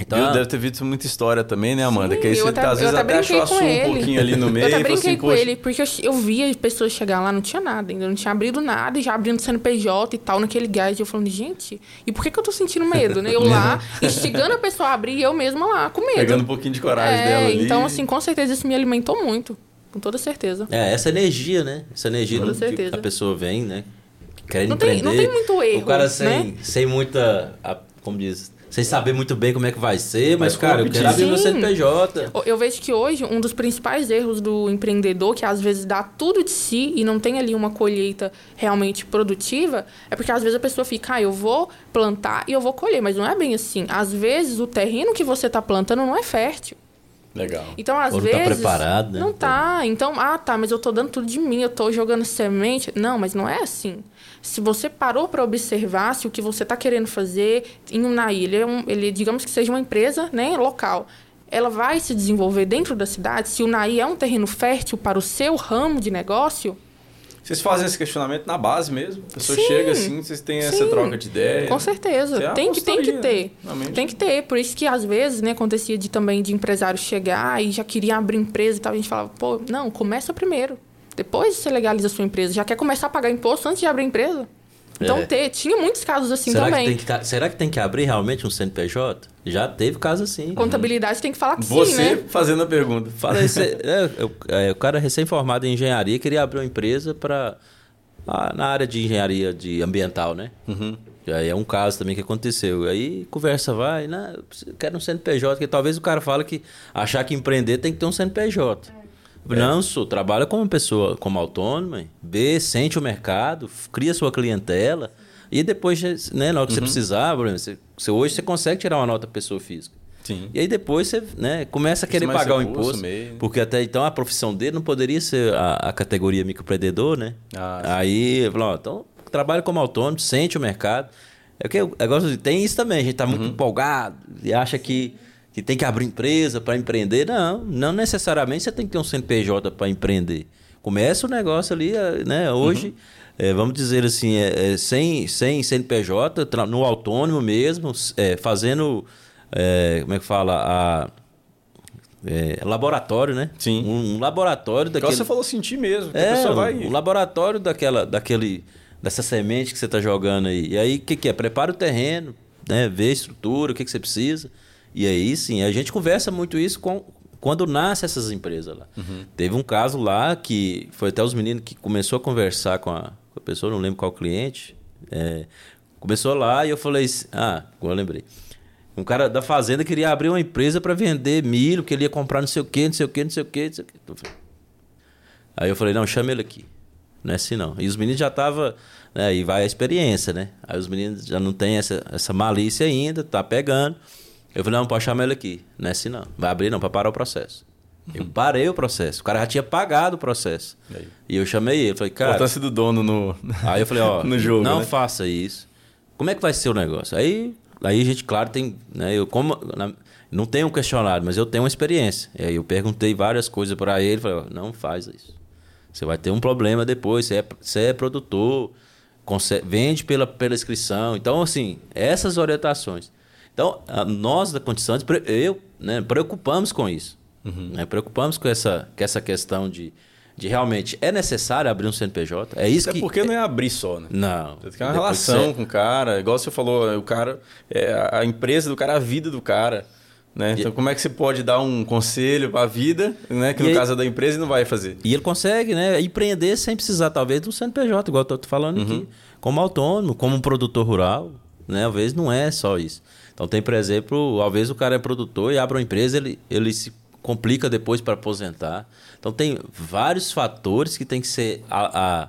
Então, Viu? deve ter visto muita história também, né, Amanda? Sim, que aí você até, às vezes até, até achou assunto um pouquinho ali no meio. <laughs> Eu até brinquei assim, com ele, porque eu, eu via pessoas chegar lá, não tinha nada ainda, não tinha abrido nada, e já abrindo CNPJ e tal, naquele gás. E eu falando, gente, e por que, que eu tô sentindo medo, né? Eu lá, <laughs> instigando a pessoa a abrir e eu mesma lá, com medo. Pegando um pouquinho de coragem é, dela ali. Então, assim, com certeza isso me alimentou muito. Com toda certeza. É, essa energia, né? Essa energia do, que a pessoa vem, né? Querendo não empreender. Tem, não tem muito erro. O cara sem, né? sem muita. Como diz? Sem saber muito bem como é que vai ser, mas, mas cara, eu quero abrir meu CNPJ. Eu vejo que hoje um dos principais erros do empreendedor, que às vezes dá tudo de si e não tem ali uma colheita realmente produtiva, é porque às vezes a pessoa fica, ah, eu vou plantar e eu vou colher, mas não é bem assim. Às vezes o terreno que você está plantando não é fértil. Legal. Então, às Ou vezes. Não tá preparado, né? Não tá. Então, ah, tá, mas eu tô dando tudo de mim, eu tô jogando semente. Não, mas não é assim. Se você parou para observar se o que você está querendo fazer em ilha, ele, é um, ele, digamos que seja uma empresa né, local, ela vai se desenvolver dentro da cidade, se o Naí é um terreno fértil para o seu ramo de negócio, vocês fazem esse questionamento na base mesmo? A pessoa sim, chega assim, vocês têm sim, essa troca de ideia? Com certeza. É tem, que, tem que ter. Né? Tem que ter. Por isso que às vezes né, acontecia de também de empresário chegar e já queria abrir empresa e tal. A gente falava, pô, não, começa primeiro. Depois você legaliza a sua empresa. Já quer começar a pagar imposto antes de abrir a empresa? Então, é. ter, tinha muitos casos assim será também. Que que, será que tem que abrir realmente um CNPJ? Já teve caso assim. Contabilidade uhum. tem que falar que Você sim, né? fazendo a pergunta. Fala aí, <laughs> você, é, é, o cara recém-formado em engenharia queria abrir uma empresa para na área de engenharia de ambiental, né? Uhum. E aí é um caso também que aconteceu. Aí conversa vai, né? Eu quero um CNPJ, porque talvez o cara fala que achar que empreender tem que ter um CNPJ. É. Não, sou, trabalha como pessoa, como autônoma, vê, sente o mercado, cria sua clientela. E depois, né, na hora que uhum. você precisar, você, você, hoje você consegue tirar uma nota pessoa física. Sim. E aí depois você né, começa a querer pagar o imposto. Meio. Porque até então a profissão dele não poderia ser a, a categoria microempreendedor, né? Ah, aí, falou, então trabalha como autônomo, sente o mercado. É que eu, eu tem isso também, a gente está muito uhum. empolgado e acha que que tem que abrir empresa para empreender. Não, não necessariamente você tem que ter um CNPJ para empreender. Começa o negócio ali, eh, né? Hoje, uhum. é, vamos dizer assim, é, é, sem, sem CNPJ, no autônomo mesmo, é, fazendo, como é que fala? A, laboratório, né? Sim. Um, um laboratório daquele... você falou sentir mesmo, é, a vai... Um laboratório daquela, daquele, dessa semente que você está jogando aí. E aí, o que, que é? Prepara o terreno, né? Vê a estrutura, o que, que você precisa. E aí sim, a gente conversa muito isso com, quando nasce essas empresas lá. Uhum. Teve um caso lá que foi até os meninos que começou a conversar com a, com a pessoa, não lembro qual cliente. É, começou lá e eu falei, ah, eu lembrei. Um cara da fazenda queria abrir uma empresa para vender milho, que ele ia comprar não sei o quê, não sei o quê, não sei o quê, não sei o quê. Aí eu falei, não, chama ele aqui. Não é assim não. E os meninos já estavam, né, e vai a experiência, né? Aí os meninos já não tem essa, essa malícia ainda, tá pegando. Eu falei, não, pode chamar ele aqui. Não é assim não. Vai abrir não, para parar o processo. Eu parei o processo. O cara já tinha pagado o processo. E, e eu chamei ele. Falei, cara. Importância do dono no. <laughs> Aí eu falei, ó, <laughs> no jogo, não né? faça isso. Como é que vai ser o negócio? Aí, aí a gente, claro, tem. Né, eu como. Não tenho um questionário, mas eu tenho uma experiência. E aí eu perguntei várias coisas para ele. Falei, ó, não faz isso. Você vai ter um problema depois. Você é, você é produtor, vende pela, pela inscrição. Então, assim, essas orientações. Então, nós da Condições, eu, né, preocupamos com isso. Uhum. Né, preocupamos com essa, com essa questão de, de realmente é necessário abrir um CNPJ. É isso Até que. porque não é abrir só, né? Não. Você tem uma relação com o cara. Igual você falou, o cara. É a empresa do cara, a vida do cara. Né? Então, como é que você pode dar um conselho para a vida, né? que no aí, caso é da empresa não vai fazer? E ele consegue né? empreender sem precisar, talvez, do CNPJ, igual eu estou falando uhum. aqui. Como autônomo, como um produtor rural. Né? Às vezes não é só isso. Então tem, por exemplo, às vezes o cara é produtor e abre uma empresa, ele, ele se complica depois para aposentar. Então tem vários fatores que tem que ser a, a,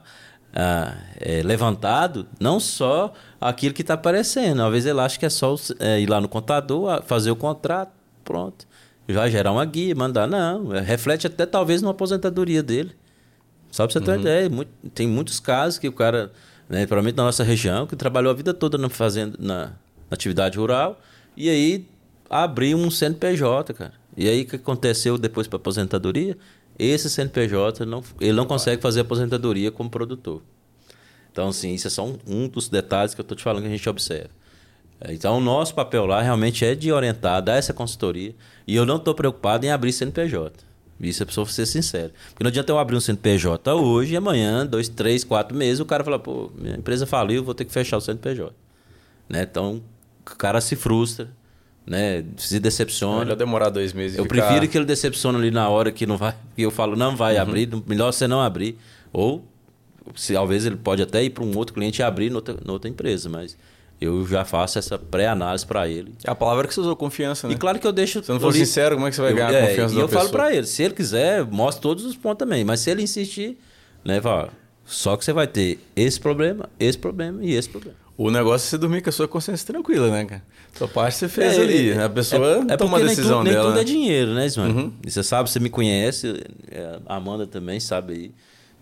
a, é, levantado, não só aquilo que está aparecendo. Às vezes ele acha que é só é, ir lá no contador, fazer o contrato, pronto. Já gerar uma guia, mandar. Não, é, reflete até talvez na aposentadoria dele. Só para você ter uhum. uma ideia, muito, tem muitos casos que o cara, né, provavelmente na nossa região, que trabalhou a vida toda na fazenda, na, na atividade rural, e aí abriu um CNPJ, cara. E aí o que aconteceu depois para aposentadoria? Esse CNPJ não, ele não consegue fazer aposentadoria como produtor. Então, assim, isso é só um, um dos detalhes que eu estou te falando que a gente observa. Então, o nosso papel lá realmente é de orientar, dar essa consultoria. E eu não estou preocupado em abrir CNPJ. Isso é pessoa ser sincero. Porque não adianta eu abrir um CNPJ hoje e amanhã, dois, três, quatro meses, o cara fala, pô, minha empresa faliu, vou ter que fechar o CNPJ. Né? Então, o cara se frustra, né? Se decepciona. Melhor demorar dois meses. Eu ficar... prefiro que ele decepcione ali na hora que não vai, que eu falo, não vai uhum. abrir, melhor você não abrir. Ou, se, talvez ele pode até ir para um outro cliente e abrir noutra, noutra empresa, mas eu já faço essa pré-análise para ele. É a palavra que você usou, confiança, né? E claro que eu deixo... Se não for sincero, como é que você vai ganhar eu, a confiança é, da E eu pessoa? falo para ele, se ele quiser, mostra todos os pontos também. Mas se ele insistir, né, fala, só que você vai ter esse problema, esse problema e esse problema. O negócio é você dormir com a sua consciência tranquila, né, cara? Sua parte você fez é, ali. É, a pessoa é, é toma a decisão nem tudo, dela. Nem tudo né? é dinheiro, né, Ismael? Uhum. E você sabe, você me conhece, a Amanda também sabe aí.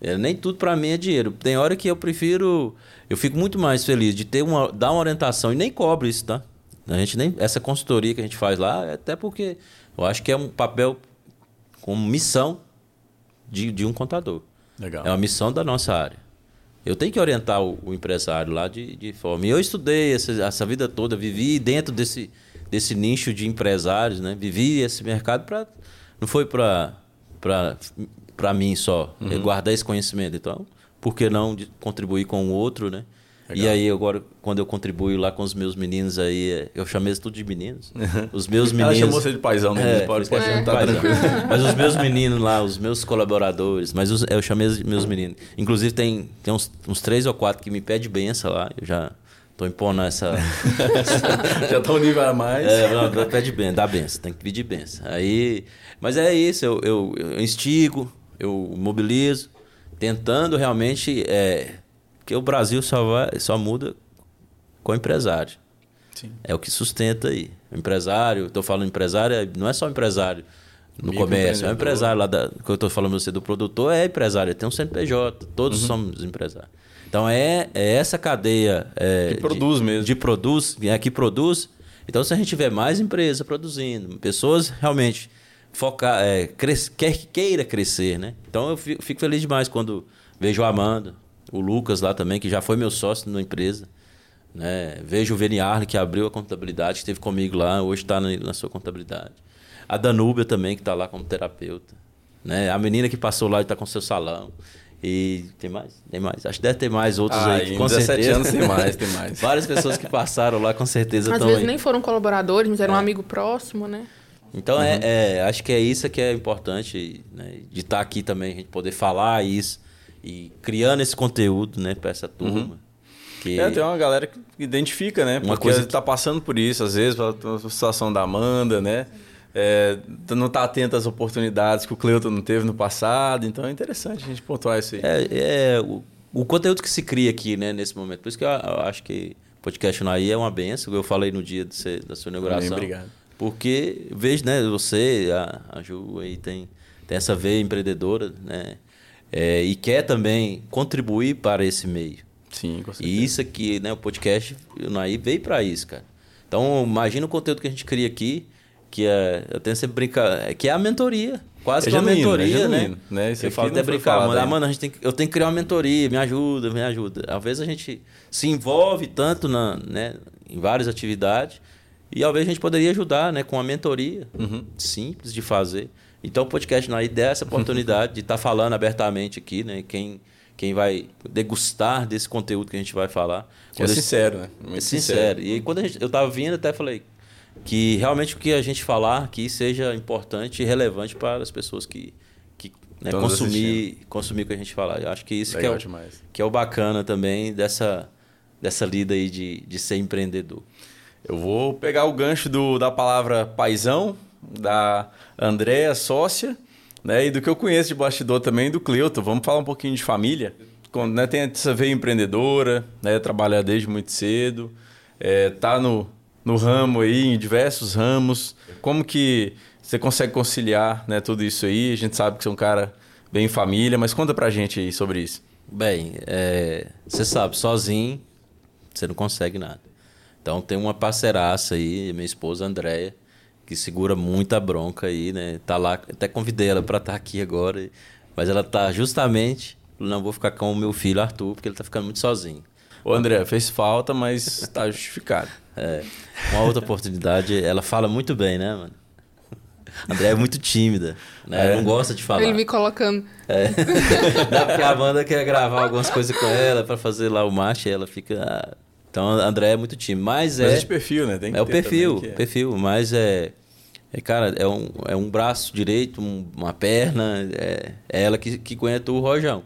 É, nem tudo para mim é dinheiro. Tem hora que eu prefiro. Eu fico muito mais feliz de ter uma, dar uma orientação e nem cobro isso, tá? A gente nem essa consultoria que a gente faz lá, é até porque eu acho que é um papel como missão de, de um contador. Legal. É uma missão da nossa área. Eu tenho que orientar o, o empresário lá de, de forma. E eu estudei essa, essa vida toda, vivi dentro desse, desse nicho de empresários, né? Vivi esse mercado para não foi para para mim só, uhum. guardar esse conhecimento. Então, por que não contribuir com o outro, né? Legal. E aí, agora, quando eu contribuo lá com os meus meninos aí, é, eu chamei tudo de meninos. <laughs> Os meus meninos. Ela chamou você de paizão, né? É, pode, pode é. tá tranquilo. <laughs> Mas os meus meninos lá, os meus colaboradores, mas os, eu chamei os meus meninos. Inclusive, tem, tem uns, uns três ou quatro que me pedem benção lá. Eu já tô impondo essa. <laughs> já tá um nível a mais. É, não, pede benção, dá benção, tem que pedir benção. Aí. Mas é isso, eu, eu, eu instigo, eu mobilizo, tentando realmente. É, que o Brasil só, vai, só muda com o empresário. Sim. É o que sustenta aí. O empresário, estou falando empresário, não é só empresário no comércio, é um empresário lá da, que eu estou falando você do produtor, é empresário, tem um CNPJ, todos uhum. somos empresários. Então é, é essa cadeia é, que produz de, mesmo. De produz, é que produz. Então se a gente tiver mais empresas produzindo, pessoas realmente focar, é, cres, quer, queira crescer, né? Então eu fico, fico feliz demais quando vejo o Amanda, o Lucas lá também, que já foi meu sócio na empresa. Né? Vejo o Veniarle, que abriu a contabilidade, que esteve comigo lá, hoje está na, na, sua contabilidade. A Danúbia também, que está lá como terapeuta. Né? A menina que passou lá e está com seu salão. E tem mais? Tem mais. Acho que deve ter mais outros ah, aí. Com 17 certeza. anos tem mais, <laughs> tem mais. Várias pessoas que passaram lá, com certeza Às vezes aí. nem foram colaboradores, mas eram é. um amigo próximo, né? Então, é, uhum. é, é, acho que é isso que é importante, né? de estar tá aqui também, a gente poder falar isso e criando esse conteúdo, né, para essa turma. Uhum. Que... É, tem uma galera que identifica, né? Uma porque coisa está passando por isso, às vezes, pela situação da Amanda, né? É, não está atento às oportunidades que o Cleuton não teve no passado, então é interessante a gente pontuar isso aí. É, é o, o, conteúdo que se cria aqui, né, nesse momento. Por isso que eu, eu acho que o podcast Naí é uma benção, eu falei no dia ser, da sua inauguração. Bem, obrigado. Porque vejo, né, você, a, a Ju aí tem, tem essa veia empreendedora, né? é, e quer também contribuir para esse meio. Sim, com certeza. E isso aqui, né, o podcast o Naí veio para isso, cara. Então, imagina o conteúdo que a gente cria aqui, que é, eu tenho sempre brincar, que é a mentoria. Quase é que uma mentoria, é né? né? eu falo até brincar, mano, ah, mano, a gente tem, eu tenho que criar uma mentoria, me ajuda, me ajuda. Às vezes a gente se envolve tanto na, né, em várias atividades e vezes a gente poderia ajudar, né, com uma mentoria uhum. simples de fazer. Então o podcast Naí dá essa oportunidade de estar tá falando abertamente aqui, né? Quem, quem vai degustar desse conteúdo que a gente vai falar. É sincero, né? Muito é sincero. sincero. E quando gente, eu estava vindo, até falei que realmente o que a gente falar aqui seja importante e relevante para as pessoas que, que né, consumir, consumir o que a gente falar. Eu acho que isso que é, o, que é o bacana também dessa, dessa lida aí de, de ser empreendedor. Eu vou pegar o gancho do, da palavra paisão, da Andréa, sócia, né? E do que eu conheço de bastidor também do Cleuto. Vamos falar um pouquinho de família. Quando, né, tem essa veia empreendedora, né? Trabalha desde muito cedo, é, tá no, no ramo aí, em diversos ramos. Como que você consegue conciliar né, tudo isso aí? A gente sabe que você é um cara bem família, mas conta pra gente aí sobre isso. Bem, é, você sabe, sozinho você não consegue nada. Então tem uma parceiraça aí, minha esposa Andréia, que segura muita bronca aí, né? Tá lá, até convidei ela para estar tá aqui agora, mas ela tá justamente, não vou ficar com o meu filho Arthur, porque ele tá ficando muito sozinho. Ô André, fez falta, mas está justificado. <laughs> É, uma outra oportunidade, ela fala muito bem, né, mano? A André é muito tímida, né? É. Não gosta de falar. Ele me colocando. É. Não, porque a Amanda quer gravar algumas coisas com ela para fazer lá o macho e ela fica. Então André é muito tímida. Mas, mas é. de perfil, né? Tem é o perfil, é. perfil. Mas é. É, cara, é um, é um braço direito, um, uma perna, é, é ela que, que conhece o Rojão.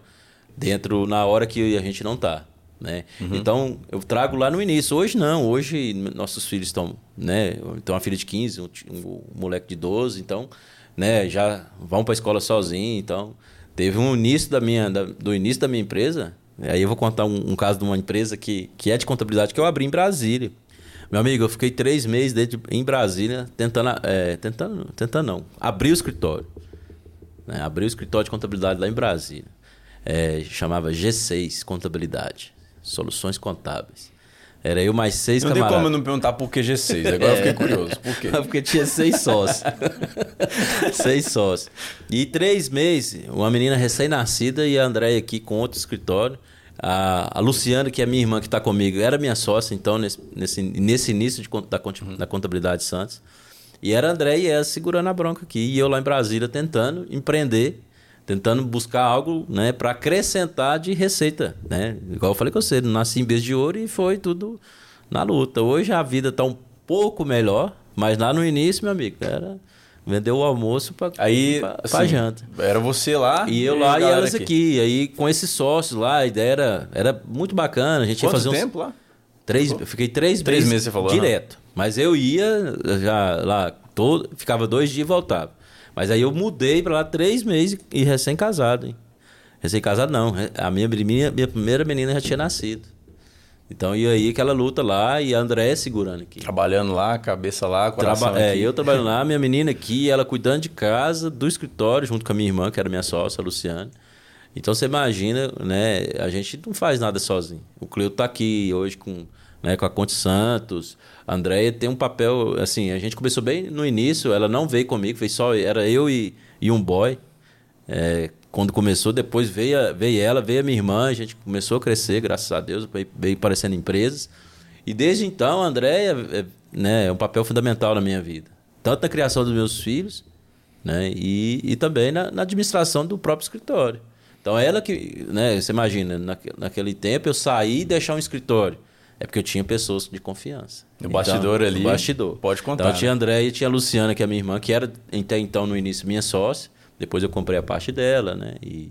Dentro, na hora que a gente não tá. Né? Uhum. Então, eu trago lá no início. Hoje não, hoje nossos filhos estão, né? Tem uma filha de 15, um, um moleque de 12, então, né, já vão para a escola sozinho, então, teve um início da minha da, do início da minha empresa. Aí eu vou contar um, um, caso de uma empresa que, que é de contabilidade que eu abri em Brasília. Meu amigo, eu fiquei três meses dentro, em Brasília tentando, é, tentando, tentando não, abrir o escritório. Né? Abri o escritório de contabilidade lá em Brasília. É, chamava G6 Contabilidade. Soluções contábeis. Era eu mais seis não camaradas. Não tem como não perguntar por que G6. Agora é. eu fiquei curioso. Por quê? <laughs> Porque tinha seis sócios. <laughs> seis sócios. E três meses, uma menina recém-nascida e a Andréia aqui com outro escritório. A, a Luciana, que é minha irmã que está comigo, era minha sócia, então, nesse, nesse, nesse início de, da, da contabilidade Santos. E era André e ela segurando a bronca aqui. E eu lá em Brasília tentando empreender tentando buscar algo né, para acrescentar de receita. Né? Igual eu falei com você, nasci em vez de ouro e foi tudo na luta. Hoje a vida está um pouco melhor, mas lá no início, meu amigo, era vender o almoço para assim, janta. Era você lá e eu lá e elas aqui. aqui. E aí com esses sócios lá, a ideia era, era muito bacana. A gente Quanto ia fazer tempo uns... lá? Três, eu fiquei três, três meses, meses você falou, direto. Não? Mas eu ia já lá todo, ficava dois dias e voltava. Mas aí eu mudei para lá três meses e recém-casado, hein? Recém-casado não. A minha, minha, minha primeira menina já tinha nascido. Então, e aí aquela luta lá e a André segurando aqui. Trabalhando lá, cabeça lá, coração Traba É, eu trabalhando lá, <laughs> minha menina aqui, ela cuidando de casa, do escritório, junto com a minha irmã, que era minha sócia, a Luciane. Então, você imagina, né? A gente não faz nada sozinho. O Cleuto tá aqui hoje com, né, com a Conte Santos, a Andrea tem um papel, assim, a gente começou bem no início, ela não veio comigo, fez só, era eu e, e um boy. É, quando começou, depois veio, veio ela, veio a minha irmã, a gente começou a crescer, graças a Deus, veio, veio aparecendo empresas. E desde então, a Andrea é, né, é um papel fundamental na minha vida. Tanto na criação dos meus filhos, né, e, e também na, na administração do próprio escritório. Então, ela que, né, você imagina, naquele tempo eu saí e deixar um escritório. É porque eu tinha pessoas de confiança. No então, bastidor ali. No bastidor. Pode contar. Então tinha a André e tinha a Luciana, que é a minha irmã, que era até então no início minha sócia. Depois eu comprei a parte dela, né? E,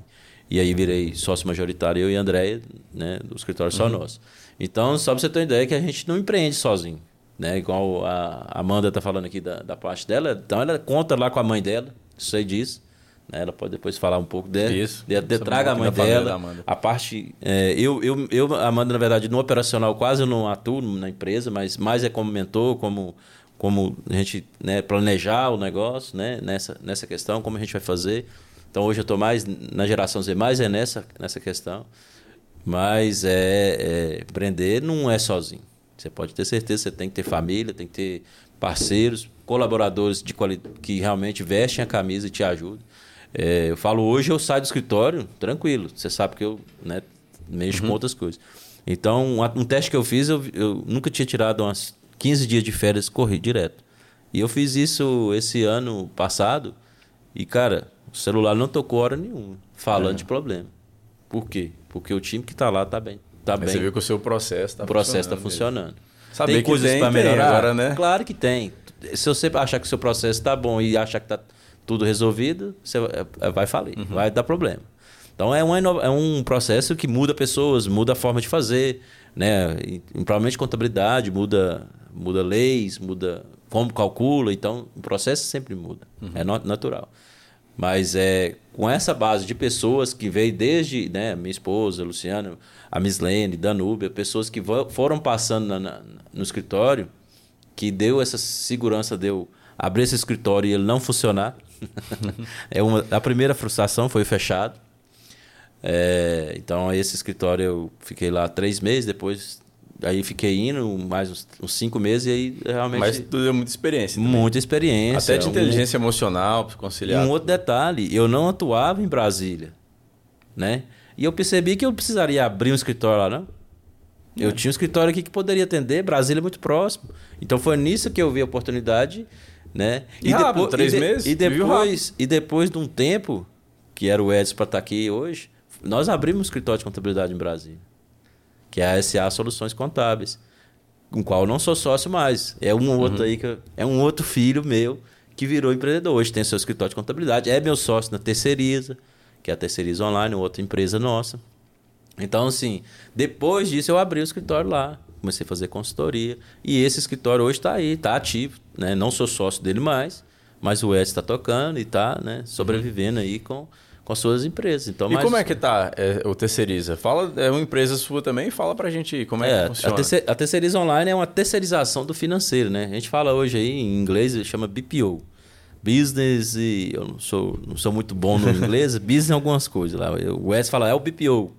e aí virei sócio majoritário, eu e a André, né? Do escritório só uhum. nosso. Então, só para você ter uma ideia que a gente não empreende sozinho. Né? Igual a Amanda está falando aqui da, da parte dela. Então ela conta lá com a mãe dela, sei disso. Né? Ela pode depois falar um pouco dela. Isso. De, de, traga a mãe dela. A parte. É, eu, eu, eu, Amanda, na verdade, no operacional quase eu não atuo na empresa, mas mais é como mentor, como, como a gente né, planejar o negócio né, nessa, nessa questão, como a gente vai fazer. Então hoje eu estou mais na geração Z, mais é nessa, nessa questão. Mas é, é empreender não é sozinho. Você pode ter certeza, você tem que ter família, tem que ter parceiros, colaboradores de que realmente vestem a camisa e te ajudam. É, eu falo, hoje eu saio do escritório tranquilo. Você sabe que eu né, mexo uhum. com outras coisas. Então, um, teste que eu fiz, eu, eu nunca tinha tirado umas 15 dias de férias corri direto. E eu fiz isso esse ano passado. E, cara, o celular não tocou hora nenhuma falando é. de problema. Por quê? Porque o time que está lá está bem. Tá bem. Você viu que o seu processo está funcionando. O processo está funcionando. Saber tem coisas para melhorar agora, né? Claro que tem. Se você achar que o seu processo está bom e achar que está tudo resolvido, você vai falir, uhum. vai dar problema. Então é um, é um processo que muda pessoas, muda a forma de fazer, né? E, provavelmente contabilidade muda, muda leis, muda como calcula, então o processo sempre muda, uhum. é natural. Mas é com essa base de pessoas que veio desde né, minha esposa, Luciana, a Mislene, Danúbia, pessoas que foram passando na, na, no escritório, que deu essa segurança, deu abrir esse escritório e ele não funcionar. <laughs> é uma, a primeira frustração foi fechado. É, então, esse escritório eu fiquei lá três meses, depois aí fiquei indo mais uns, uns, cinco meses e aí realmente. Mas tu deu muita experiência. Também. Muita experiência. Até de inteligência um, emocional para conciliar. E um outro detalhe, eu não atuava em Brasília, né? E eu percebi que eu precisaria abrir um escritório lá, não. Eu É. tinha um escritório aqui que poderia atender, Brasília é muito próximo. Então foi nisso que eu vi a oportunidade, né? E rápido, três e meses, E depois, e depois de um tempo, que era o Edson para estar aqui hoje, nós abrimos um escritório de contabilidade em Brasília, que é a SA Soluções Contábeis, com qual eu não sou sócio mais. É um outro aí que eu- é um outro filho meu que virou empreendedor. Hoje tem seu escritório de contabilidade, é meu sócio na Terceiriza, que é a Terceiriza Online, outra empresa nossa. Então, assim, depois disso eu abri o escritório lá, comecei a fazer consultoria. E esse escritório hoje está aí, está ativo. Né? Não sou sócio dele mais, mas o Edson está tocando e está né, sobrevivendo aí com, com as suas empresas. Então, E mas- como é que tá é, o Terceiriza? Fala, é uma empresa sua também? Fala pra gente como é, É, que a, funciona. terce- a terceiriza online é uma terceirização do financeiro, né? A gente fala hoje aí em inglês, chama BPO. Business e eu não sou, não sou muito bom no inglês, <laughs> business algumas coisas lá. O Wes fala é o BPO.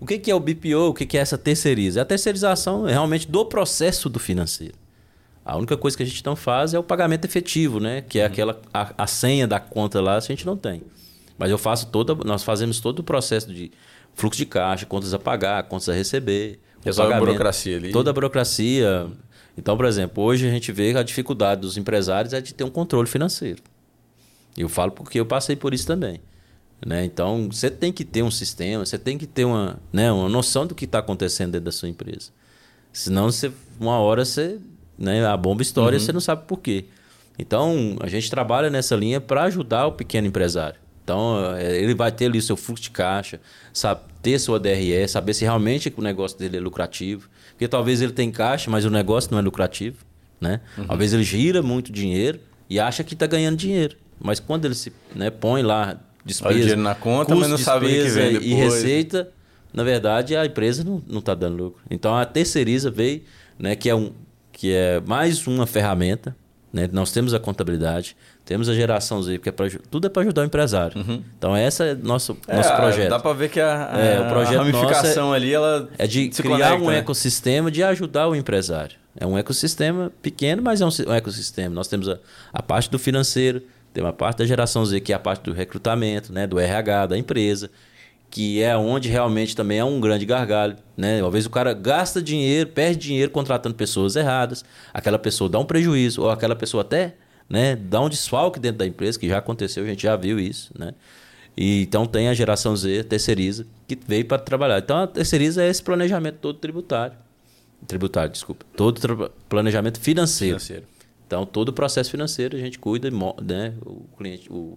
O que, que é o BPO? O que, que é essa terceiriza? É a terceirização realmente do processo do financeiro. A única coisa que a gente não faz é o pagamento efetivo, né? Que é aquela a, a senha da conta lá, a gente não tem. Mas eu faço toda, nós fazemos todo o processo de fluxo de caixa, contas a pagar, contas a receber, Resolve a burocracia ali. Toda a burocracia. Então, por exemplo, hoje a gente vê que a dificuldade dos empresários é de ter um controle financeiro. Eu falo porque eu passei por isso também. Né? Então, você tem que ter um sistema, você tem que ter uma, né, uma noção do que está acontecendo dentro da sua empresa. Senão, você, uma hora você, né, a bomba estoura e você não sabe por quê. Então, a gente trabalha nessa linha para ajudar o pequeno empresário. Então, eh, ele vai ter ali o seu fluxo de caixa, sabe, ter sua DRE, saber se realmente o negócio dele é lucrativo. Porque talvez ele tenha caixa, mas o negócio não é lucrativo. Né? Talvez ele gira muito dinheiro e acha que está ganhando dinheiro. Mas quando ele se né, põe lá despesa, Olha o dinheiro na conta, custo, mas não sabe que despesa vem e receita, na verdade, a empresa não está dando lucro. Então, a terceiriza veio, né, que, é um, que é mais uma ferramenta. Né? Nós temos a contabilidade, temos a geração Z, que é pra, tudo é para ajudar o empresário. Então, esse é nosso, É, nosso projeto. Dá pra ver que a, a- É, o projeto a ramificação nosso ali, ela É de criar conecta, um né? ecossistema de ajudar o empresário. É um ecossistema pequeno, mas é um, um ecossistema. Nós temos a, a parte do financeiro, temos a parte da geração Z, que é a parte do recrutamento, né, do RH, da empresa, que é onde realmente também é um grande gargalho. Né? Vezes o cara gasta dinheiro, perde dinheiro contratando pessoas erradas, aquela pessoa dá um prejuízo, ou aquela pessoa até né, dá um desfalque dentro da empresa, que já aconteceu, a gente já viu isso. Né? E, então tem a geração Z, terceiriza, que veio para trabalhar. Então a terceiriza é esse planejamento todo tributário. Tributário, desculpa. Todo planejamento financeiro. Financeiro. Então todo o processo financeiro a gente cuida, né? O cliente, o,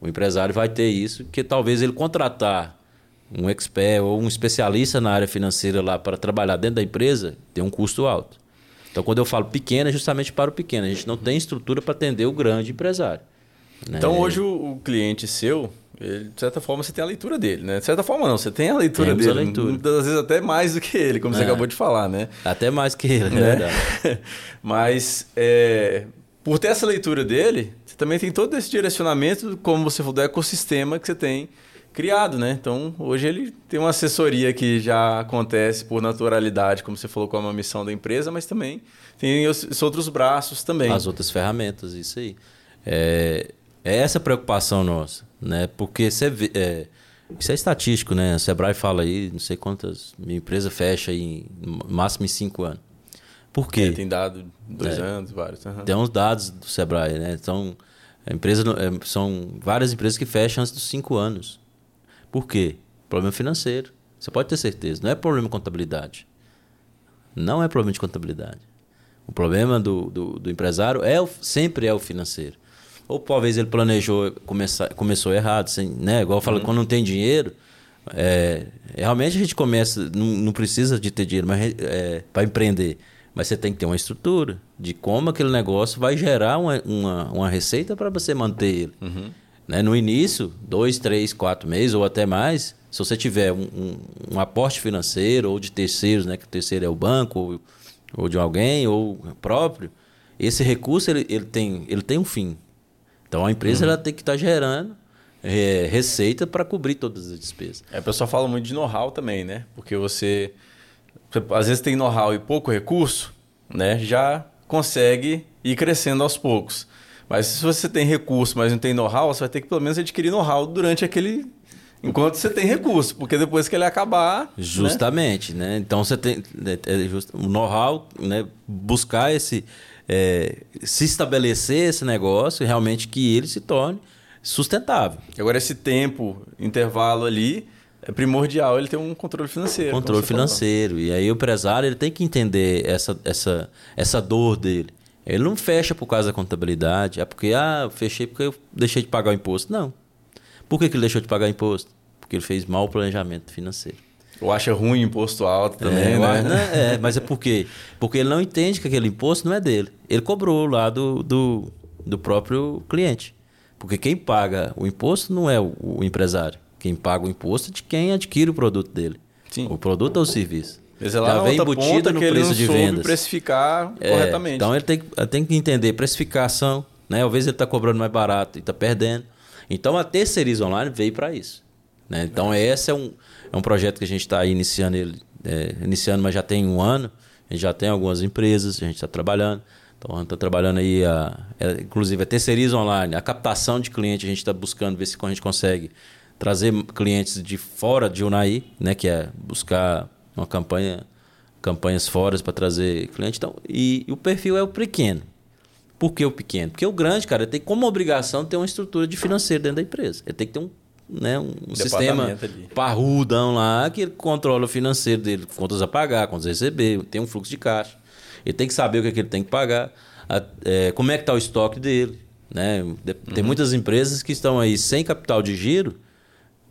o empresário vai ter isso, que talvez ele contratar um expert ou um especialista na área financeira lá para trabalhar dentro da empresa, tem um custo alto. Então quando eu falo pequeno, é justamente para o pequeno. A gente não tem estrutura para atender o grande empresário. né? Então hoje o, o cliente seu, ele, de certa forma você tem a leitura dele, né? De certa forma não, você tem a leitura Temos a dele. leitura. Muitas vezes até mais do que ele, como você É. acabou de falar, né? Até mais que ele, é Né? verdade. <laughs> Mas é, por ter essa leitura dele, você também tem todo esse direcionamento, como você falou, do ecossistema que você tem criado, né? Então, hoje ele tem uma assessoria que já acontece por naturalidade, como você falou, com uma missão da empresa, mas também tem os, os outros braços também. As outras ferramentas, isso aí. É, é essa a preocupação nossa, né? Porque você vê, é, isso é estatístico, né? O Sebrae fala aí, não sei quantas, minha empresa fecha aí, máximo em cinco anos. Por quê? É, tem dado dois É. anos, vários. aham. Tem uns dados do Sebrae, né? Então, a empresa, é, são várias empresas que fecham antes dos cinco anos. Por quê? Problema financeiro. Você pode ter certeza. Não é problema de contabilidade. Não é problema de contabilidade. O problema do, do, do empresário é o- sempre é o financeiro. Ou talvez ele planejou, começar, começou errado, sem, né? Igual eu falo, quando não tem dinheiro, é, realmente a gente começa, não, não precisa de ter dinheiro mas, é, para empreender. Mas você tem que ter uma estrutura de como aquele negócio vai gerar uma, uma, uma receita para você manter ele. Né? No início, dois, três, quatro meses ou até mais, se você tiver um, um, um aporte financeiro ou de terceiros, né? que o terceiro é o banco ou, ou de alguém ou próprio, esse recurso ele, ele, tem, ele tem um fim. Então a empresa ela tem que estar gerando é, receita para cobrir todas as despesas. É, o pessoal fala muito de know-how também, né? Porque você, você às vezes tem know-how e pouco recurso, né? Já consegue ir crescendo aos poucos. Mas se você tem recurso, mas não tem know-how, você vai ter que pelo menos adquirir know-how durante aquele, enquanto você tem recurso, porque depois que ele acabar. Né? Justamente, né? né? Então você tem é, é o know-how, né? buscar esse. É, se estabelecer esse negócio realmente que ele se torne sustentável. Agora, esse tempo, intervalo ali, é primordial ele ter um controle financeiro. Controle financeiro. Falou. E aí o empresário ele tem que entender essa, essa, essa dor dele. Ele não fecha por causa da contabilidade. É porque, ah, eu fechei porque eu deixei de pagar o imposto. Não. Por que, que ele deixou de pagar imposto? Porque ele fez mau planejamento financeiro. Ou acha ruim imposto alto também, é, né? né? É, mas é por quê? Porque ele não entende que aquele imposto não é dele. Ele cobrou lá do, do, do próprio cliente. Porque quem paga o imposto não é o, o empresário. Quem paga o imposto é de quem adquire o produto dele. Sim. O produto ou o serviço. Lá Já vem embutido no preço de vendas. precificar é, corretamente. Então ele tem, tem que entender precificação, né? Às vezes ele está cobrando mais barato e está perdendo. Então a Terceiriza Online veio para isso. Né? Então é. esse é um, é um projeto que a gente está iniciando ele, é, iniciando, mas já tem um ano. A gente já tem algumas empresas, a gente está trabalhando. Então, a gente está trabalhando aí, a, a, é, inclusive a Terceiriza Online, a captação de clientes, a gente está buscando ver se a gente consegue trazer clientes de fora de Unai, né, que é buscar uma campanha, campanhas fora para trazer cliente. Então, e, e, o perfil é o pequeno. Por que o pequeno? Porque o grande, cara, tem como obrigação ter uma estrutura de financeiro dentro da empresa. Ele tem que ter um, né, um sistema ali. parrudão lá que ele controla o financeiro dele, contas a pagar, contas a receber, tem um fluxo de caixa. Ele tem que saber o que, é que ele tem que pagar, a, é, como é que está o estoque dele. Né? Tem uhum. muitas empresas que estão aí sem capital de giro,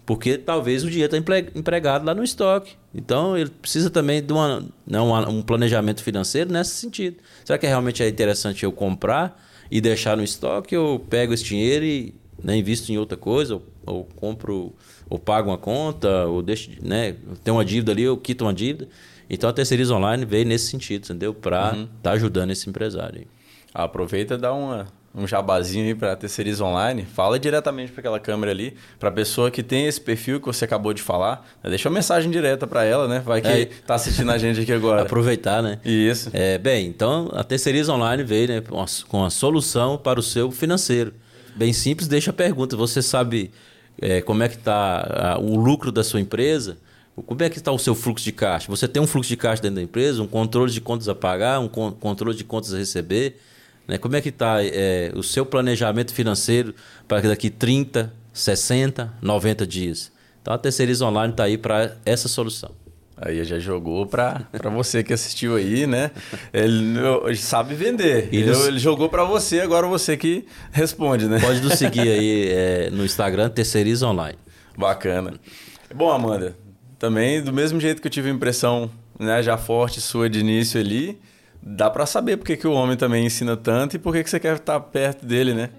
porque talvez o dinheiro está empregado lá no estoque. Então ele precisa também de uma, né, um planejamento financeiro nesse sentido. Será que realmente é interessante eu comprar e deixar no estoque? Ou pego esse dinheiro e né, invisto em outra coisa? Ou, ou, compro, ou pago uma conta, ou deixo, né, tem uma dívida ali, eu quito uma dívida. Então a Terceiriza Online veio nesse sentido, entendeu? Para estar uhum. tá ajudando esse empresário. Aproveita e dá uma, um jabazinho aí para terceiriza online, fala diretamente para aquela câmera ali, para a pessoa que tem esse perfil que você acabou de falar, né? deixa uma mensagem direta para ela, né? Vai que é, tá assistindo a gente aqui agora. <laughs> Aproveitar, né? Isso. É, bem, então a terceiriza online veio né, com a solução para o seu financeiro. Bem simples, deixa a pergunta. Você sabe é, como é que está o lucro da sua empresa? Como é que está o seu fluxo de caixa? Você tem um fluxo de caixa dentro da empresa, um controle de contas a pagar, um controle de contas a receber? Né? Como é que está é, o seu planejamento financeiro para daqui 30, 60, 90 dias? Então a Terceiriza Online está aí para essa solução. Aí já jogou para você que assistiu aí, né? Ele, ele sabe vender. Ele, ele jogou para você, agora você que responde, né? Pode nos seguir aí <laughs> é, no Instagram, Terceiriza Online. Bacana. Bom, Amanda, também do mesmo jeito que eu tive a impressão né, já forte sua de início ali, dá para saber porque que o homem também ensina tanto e por que, você quer estar perto dele, né?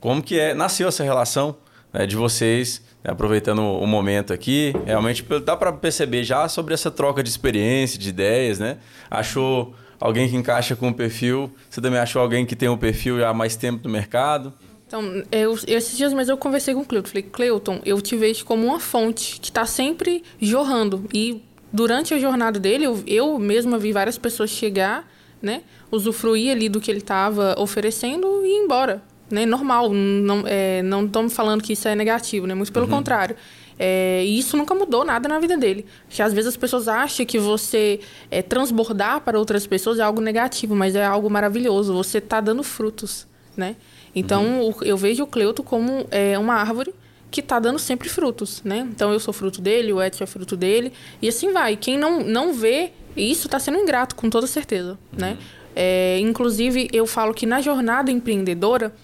Como que é, nasceu essa relação né, de vocês, né, aproveitando o momento aqui, realmente dá para perceber já sobre essa troca de experiência, de ideias, né? Achou alguém que encaixa com o perfil, você também achou alguém que tem um perfil já há mais tempo no mercado? Então, eu, esses dias mesmo eu conversei com o Cleuton. Falei, Cleuton, eu te vejo como uma fonte que está sempre jorrando. E durante a jornada dele, eu, eu mesma vi várias pessoas chegar né? Usufruir ali do que ele estava oferecendo e ir embora, né? Normal, não é, não estamos falando que isso é negativo, né? Muito pelo uhum. contrário. É, e isso nunca mudou nada na vida dele. Porque às vezes as pessoas acham que você é, transbordar para outras pessoas é algo negativo, mas é algo maravilhoso. Você está dando frutos, né? Então uhum. eu vejo o Cleuto como é, uma árvore que está dando sempre frutos, né? Então eu sou fruto dele, o Edson é fruto dele e assim vai. Quem não não vê e isso está sendo ingrato, com toda certeza, né? É, inclusive, eu falo que na jornada empreendedora,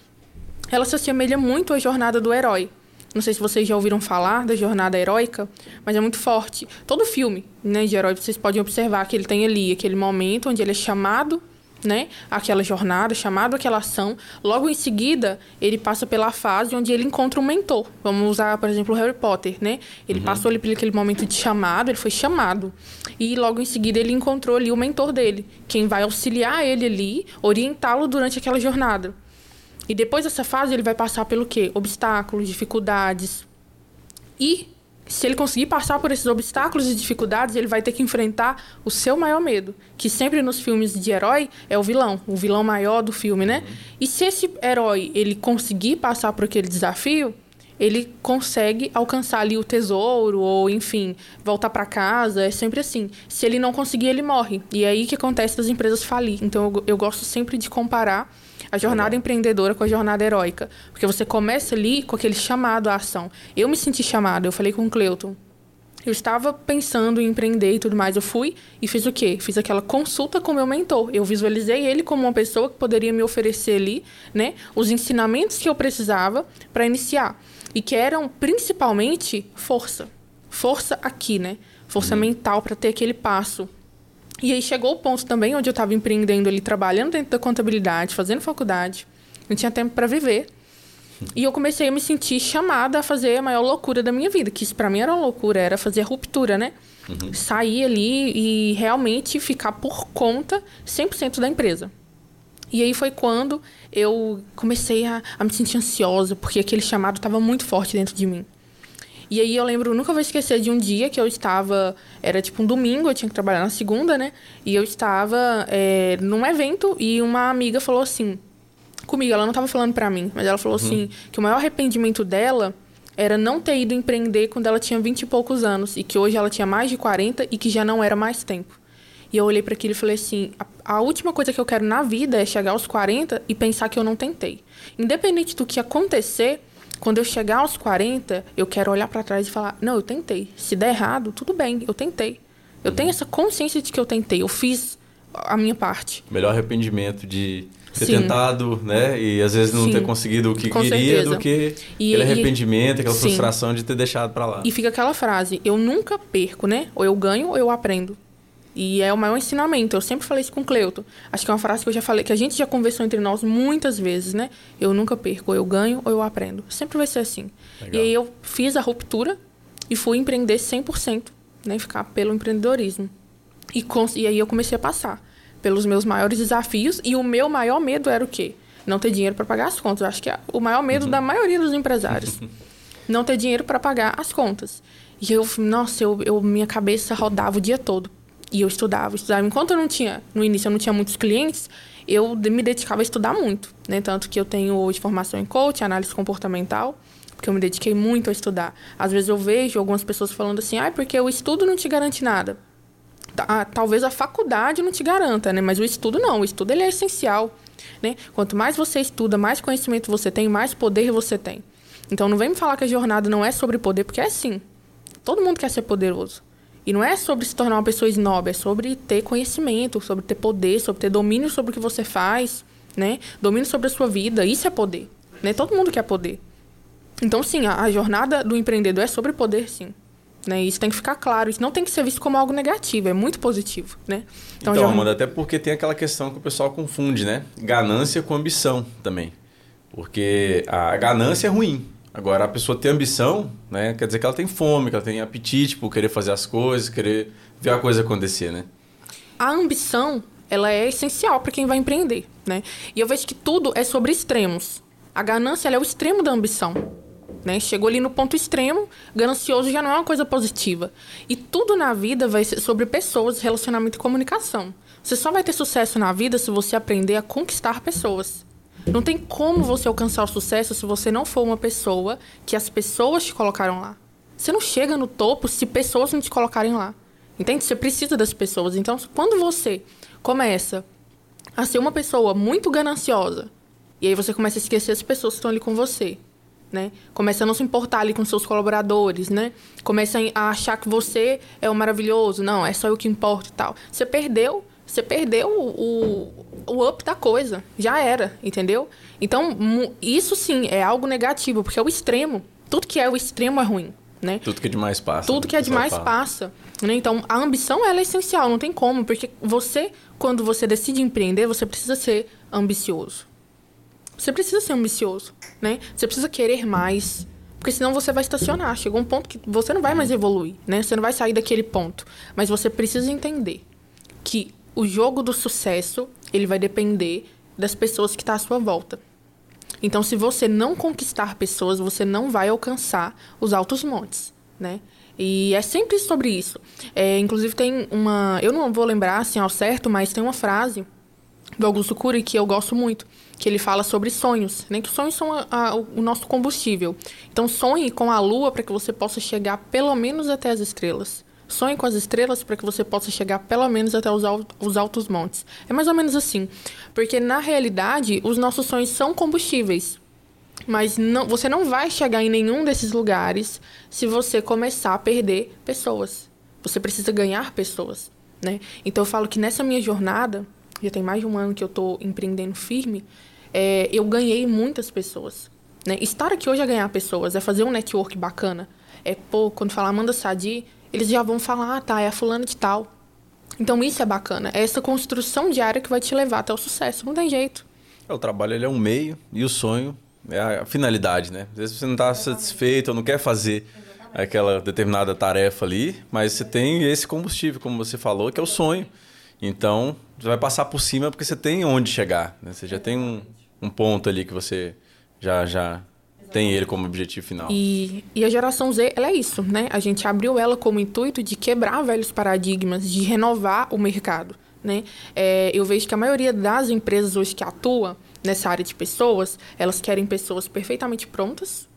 ela se assemelha muito à jornada do herói. Não sei se vocês já ouviram falar da jornada heróica, mas é muito forte. Todo filme né, de herói, vocês podem observar que ele tem ali aquele momento onde ele é chamado né, aquela jornada, chamado aquela ação. Logo em seguida, ele passa pela fase onde ele encontra um mentor. Vamos usar, por exemplo, o Harry Potter, né? Ele uhum. passou ali por aquele momento de chamado, ele foi chamado. E logo em seguida ele encontrou ali o mentor dele, quem vai auxiliar ele ali, orientá-lo durante aquela jornada. E depois dessa fase ele vai passar pelo quê? Obstáculos, dificuldades. E se ele conseguir passar por esses obstáculos e dificuldades, ele vai ter que enfrentar o seu maior medo, que sempre nos filmes de herói é o vilão, o vilão maior do filme, né? E se esse herói ele conseguir passar por aquele desafio, ele consegue alcançar ali o tesouro ou, enfim, voltar para casa. É sempre assim. Se ele não conseguir, ele morre. E é aí que acontece das empresas falir. Então, eu, eu gosto sempre de comparar a jornada empreendedora com a jornada heróica. Porque você começa ali com aquele chamado à ação. Eu me senti chamado, eu falei com o Cleuton. Eu estava pensando em empreender e tudo mais. Eu fui e fiz o quê? Fiz aquela consulta com o meu mentor. Eu visualizei ele como uma pessoa que poderia me oferecer ali, né, os ensinamentos que eu precisava para iniciar. E que eram principalmente força. Força aqui, né? Força uhum. mental para ter aquele passo. E aí chegou o ponto também onde eu estava empreendendo ali, trabalhando dentro da contabilidade, fazendo faculdade. Não tinha tempo para viver. E eu comecei a me sentir chamada a fazer a maior loucura da minha vida, que isso para mim era uma loucura, era fazer a ruptura, né? Uhum. Sair ali e realmente ficar por conta 100% da empresa. E aí foi quando eu comecei a, a me sentir ansiosa, porque aquele chamado estava muito forte dentro de mim. E aí eu lembro, nunca vou esquecer de um dia que eu estava. Era tipo um domingo, eu tinha que trabalhar na segunda, né? E eu estava é, num evento e uma amiga falou assim comigo, ela não estava falando para mim, mas ela falou uhum. assim que o maior arrependimento dela era não ter ido empreender quando ela tinha 20 e poucos anos e que hoje ela tinha mais de 40 e que já não era mais tempo. E eu olhei para aquilo e falei assim: a, a, última coisa que eu quero na vida é chegar aos 40 e pensar que eu não tentei. Independente do que acontecer, quando eu chegar aos 40, eu quero olhar para trás e falar: não, eu tentei. Se der errado, tudo bem, eu tentei. Eu tenho essa consciência de que eu tentei, eu fiz a minha parte. Melhor arrependimento de ter Sim. tentado, né? E às vezes não Sim. ter conseguido o que Com queria certeza. do que e, aquele arrependimento, aquela frustração de ter deixado para lá. E fica aquela frase: eu nunca perco, né? Ou eu ganho ou eu aprendo. E é o maior ensinamento. Eu sempre falei isso com o Cleuto. Acho que é uma frase que eu já falei, que a gente já conversou entre nós muitas vezes, né? Eu nunca perco, ou eu ganho ou eu aprendo. Sempre vai ser assim. Legal. E aí eu fiz a ruptura e fui empreender 100%, né? Ficar pelo empreendedorismo. E, e aí eu comecei a passar pelos meus maiores desafios. E o meu maior medo era o quê? Não ter dinheiro para pagar as contas. Eu acho que é o maior medo uhum. da maioria dos empresários. <laughs> não ter dinheiro para pagar as contas. E eu, nossa, eu, eu, minha cabeça rodava o dia todo. E eu estudava, estudava. Enquanto eu não tinha, no início eu não tinha muitos clientes, eu me dedicava a estudar muito, né? Tanto que eu tenho hoje formação em coaching, análise comportamental, porque eu me dediquei muito a estudar. Às vezes eu vejo algumas pessoas falando assim, ah, porque o estudo não te garante nada. Ah, talvez a faculdade não te garanta, né? Mas o estudo não, o estudo ele é essencial, né? Quanto mais você estuda, mais conhecimento você tem, mais poder você tem. Então não vem me falar que a jornada não é sobre poder, porque é sim. Todo mundo quer ser poderoso. E não é sobre se tornar uma pessoa snob, é sobre ter conhecimento, sobre ter poder, sobre ter domínio sobre o que você faz, né? Domínio sobre a sua vida, isso é poder, né? Todo mundo quer poder. Então, sim, a, a jornada do empreendedor é sobre poder, sim. Né? Isso tem que ficar claro. Isso não tem que ser visto como algo negativo, é muito positivo, né? Então, então Amanda, até porque tem aquela questão que o pessoal confunde, né? Ganância com ambição também. Porque a ganância é ruim, Agora, a pessoa ter ambição, né? Quer dizer que ela tem fome, que ela tem apetite por querer fazer as coisas, querer ver a coisa acontecer, né? A ambição, ela é essencial para quem vai empreender, né? E eu vejo que tudo é sobre extremos. A ganância, é o extremo da ambição. Né? Chegou ali no ponto extremo, ganancioso já não é uma coisa positiva. E tudo na vida vai ser sobre pessoas, relacionamento e comunicação. Você só vai ter sucesso na vida se você aprender a conquistar pessoas. Não tem como você alcançar o sucesso se você não for uma pessoa que as pessoas te colocaram lá. Você não chega no topo se pessoas não te colocarem lá. Entende? Você precisa das pessoas. Então, quando você começa a ser uma pessoa muito gananciosa, e aí você começa a esquecer as pessoas que estão ali com você, né? Começa a não se importar ali com seus colaboradores, né? Começa a achar que você é o maravilhoso, não, é só eu que importo e tal. Você perdeu você perdeu o, o up da coisa. Já era, entendeu? Então, isso sim é algo negativo, porque é o extremo. Tudo que é o extremo é ruim. Né? Tudo que é demais passa. Tudo que é demais fala. passa. Né? Então, a ambição ela é essencial, não tem como, porque você, quando você decide empreender, você precisa ser ambicioso. Você precisa ser ambicioso, né? Você precisa querer mais, porque senão você vai estacionar. Chegou um ponto que você não vai mais evoluir, né? Você não vai sair daquele ponto. Mas você precisa entender que o jogo do sucesso, ele vai depender das pessoas que estão tá à sua volta. Então, se você não conquistar pessoas, você não vai alcançar os altos montes, né? E é sempre sobre isso. É, inclusive, tem uma... Eu não vou lembrar, assim, ao certo, mas tem uma frase do Augusto Cury que eu gosto muito, que ele fala sobre sonhos, né? Que sonhos são a, a, o nosso combustível. Então sonhe com a lua para que você possa chegar pelo menos até as estrelas. Sonhe com as estrelas para que você possa chegar pelo menos até os, os altos montes. É mais ou menos assim. Porque na realidade, os nossos sonhos são combustíveis. Mas não, você não vai chegar em nenhum desses lugares se você começar a perder pessoas. Você precisa ganhar pessoas, né? Então eu falo que nessa minha jornada, já tem mais de um ano que eu estou empreendendo firme, é, eu ganhei muitas pessoas. Né? Estar aqui hoje é ganhar pessoas, é fazer um network bacana. É, pô, quando falar Amanda Sadi, eles já vão falar, ah, tá, é a fulana de tal. Então isso é bacana. É essa construção diária que vai te levar até o sucesso. Não tem jeito. É, o trabalho ele é um meio e o sonho é a finalidade, né? Às vezes você não está satisfeito ou não quer fazer aquela determinada tarefa ali, mas você tem esse combustível, como você falou, que é o sonho. Então, você vai passar por cima porque você tem onde chegar. Né? Você já tem um, um ponto ali que você já, já tem ele como objetivo final. E, e a geração Z, ela é isso, né? A gente abriu ela como intuito de quebrar velhos paradigmas, de renovar o mercado, né? É, eu vejo que a maioria das empresas hoje que atua nessa área de pessoas, elas querem pessoas perfeitamente prontas,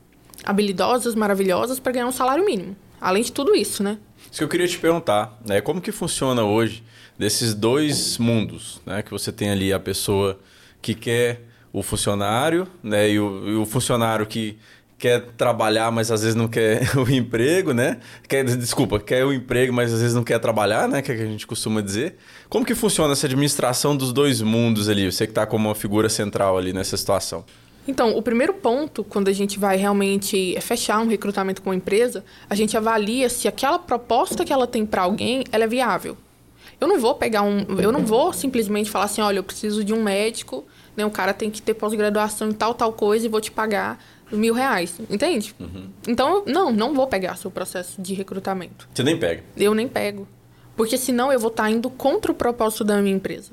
habilidosas, maravilhosas para ganhar um salário mínimo. Além de tudo isso, né? Isso que eu queria te perguntar, né? Como que funciona hoje desses dois mundos, né? Que você tem ali a pessoa que quer o funcionário, né? E o, e o funcionário que quer trabalhar, mas às vezes não quer <laughs> o emprego, né? Quer, desculpa, quer o emprego, mas às vezes não quer trabalhar, né? Que é que a gente costuma dizer. Como que funciona essa administração dos dois mundos ali? Você que está como uma figura central ali nessa situação. Então, o primeiro ponto, quando a gente vai realmente fechar um recrutamento com uma empresa, a gente avalia se aquela proposta que ela tem para alguém, ela é viável. Eu não vou pegar um, eu não vou simplesmente falar assim, olha, eu preciso de um médico, né? O cara tem que ter pós-graduação em tal tal coisa e vou te pagar mil reais, entende? Uhum. Então, não, não vou pegar seu processo de recrutamento. Você nem pega? Eu nem pego. Porque senão eu vou estar tá indo contra o propósito da minha empresa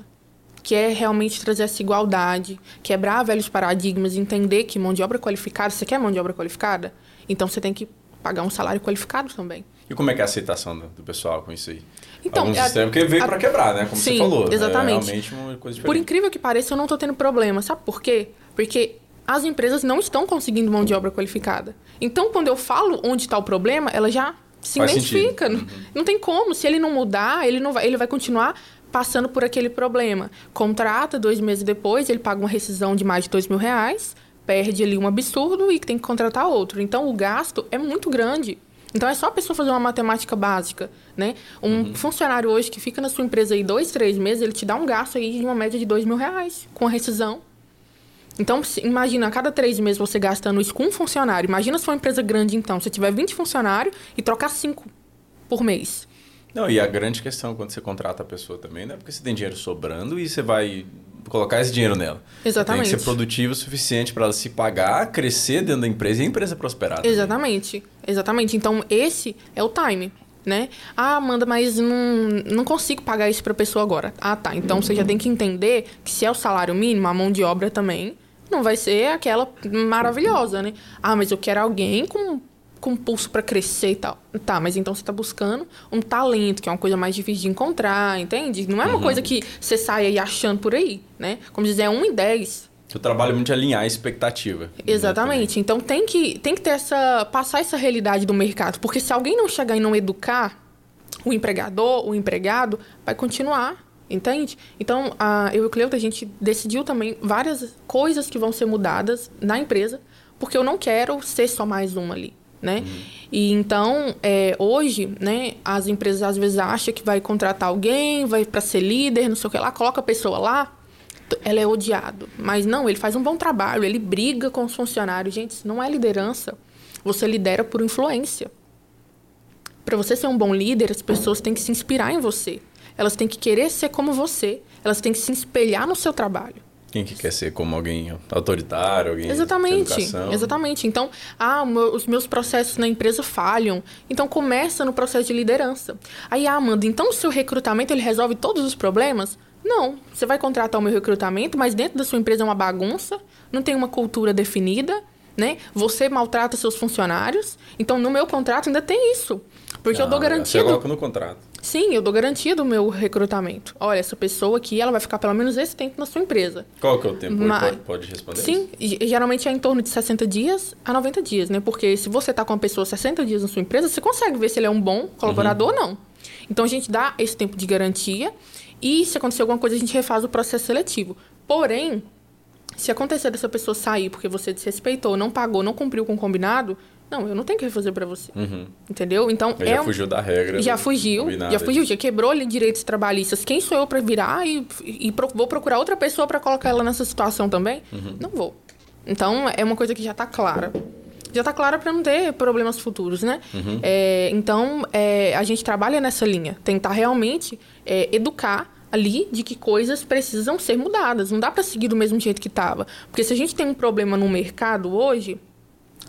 que é realmente trazer essa igualdade, quebrar velhos paradigmas, entender que mão de obra qualificada, você quer mão de obra qualificada? Então você tem que pagar um salário qualificado também. E como é que é a aceitação do, pessoal com isso aí? Então, Alguns a, sistemas que veio para quebrar, né? Como sim, você falou. Né? Exatamente. É realmente uma coisa diferente. Por incrível que pareça, eu não estou tendo problema. Sabe por quê? Porque as empresas não estão conseguindo mão de obra qualificada. Então, quando eu falo onde está o problema, ela já se Faz identifica. Não, uhum. não tem como. Se ele não mudar, ele, não vai, ele vai continuar passando por aquele problema. Contrata, dois meses depois, ele paga uma rescisão de mais de dois mil reais, perde ali um absurdo e tem que contratar outro. Então, o gasto é muito grande. Então, é só a pessoa fazer uma matemática básica, né? Um uhum. funcionário hoje que fica na sua empresa aí dois, três meses, ele te dá um gasto aí de uma média de dois mil reais com a rescisão. Então, imagina, a cada três meses você gastando isso com um funcionário. Imagina se for uma empresa grande, então. Se tiver 20 funcionários e trocar cinco por mês. Não, e a grande questão quando você contrata a pessoa também não é porque você tem dinheiro sobrando e você vai colocar esse dinheiro nela. Exatamente. Tem que ser produtivo o suficiente para ela se pagar, crescer dentro da empresa e a empresa prosperar. Exatamente. Exatamente. Então, esse é o time. Né? Ah, Amanda, mas não, não consigo pagar isso para a pessoa agora. Ah, tá. Então você já tem que entender que se é o salário mínimo, a mão de obra também não vai ser aquela maravilhosa, né? Ah, mas eu quero alguém com com pulso para crescer e tal. Tá, mas então você está buscando um talento, que é uma coisa mais difícil de encontrar, entende? Não é uma uhum. coisa que você sai aí achando por aí, né? Como dizer, é um em dez. O trabalho é muito de alinhar a expectativa. Exatamente. Né? Então tem que, tem que ter essa. passar essa realidade do mercado. Porque se alguém não chegar e não educar o empregador, o empregado, vai continuar. Entende? Então, a, eu e o Cleuta, a gente decidiu também várias coisas que vão ser mudadas na empresa, porque eu não quero ser só mais uma ali né? Uhum. E então, é, hoje, né, as empresas às vezes acham que vai contratar alguém, vai para ser líder, não sei o que lá, coloca a pessoa lá, ela é odiado. Mas não, ele faz um bom trabalho, ele briga com os funcionários. Gente, isso não é liderança. Você lidera por influência. Para você ser um bom líder, as pessoas têm que se inspirar em você. Elas têm que querer ser como você. Elas têm que se espelhar no seu trabalho. Quem que quer ser como alguém autoritário, alguém Exatamente, exatamente. Então, ah, os meus processos na empresa falham. Então, começa no processo de liderança. Aí, ah, Amanda, então o seu recrutamento ele resolve todos os problemas? Não. Você vai contratar o meu recrutamento, mas dentro da sua empresa é uma bagunça, não tem uma cultura definida, né? Você maltrata seus funcionários. Então, no meu contrato ainda tem isso. Porque não, eu dou garantia. Você coloca no contrato. Sim, eu dou garantia do meu recrutamento. Olha, essa pessoa aqui, ela vai ficar pelo menos esse tempo na sua empresa. Qual que é o tempo? Mas- Pode, pode responder? Sim, geralmente é em torno de 60 dias a 90 dias, né? Porque se você tá com uma pessoa 60 dias na sua empresa, você consegue ver se ele é um bom colaborador ou não. Então a gente dá esse tempo de garantia e se acontecer alguma coisa, a gente refaz o processo seletivo. Porém, se acontecer dessa pessoa sair porque você desrespeitou, não pagou, não cumpriu com o combinado, não, eu não tenho que refazer pra você. Entendeu? Então Ele é já fugiu da regra. já fugiu, combinado. já fugiu, já quebrou ali direitos trabalhistas. Quem sou eu para virar e, e pro- vou procurar outra pessoa para colocar ela nessa situação também? Não vou. Então é uma coisa que já tá clara. Já tá clara para não ter problemas futuros, né? É, então é, a gente trabalha nessa linha, tentar realmente é, educar ali de que coisas precisam ser mudadas. Não dá para seguir do mesmo jeito que tava, porque se a gente tem um problema no mercado hoje,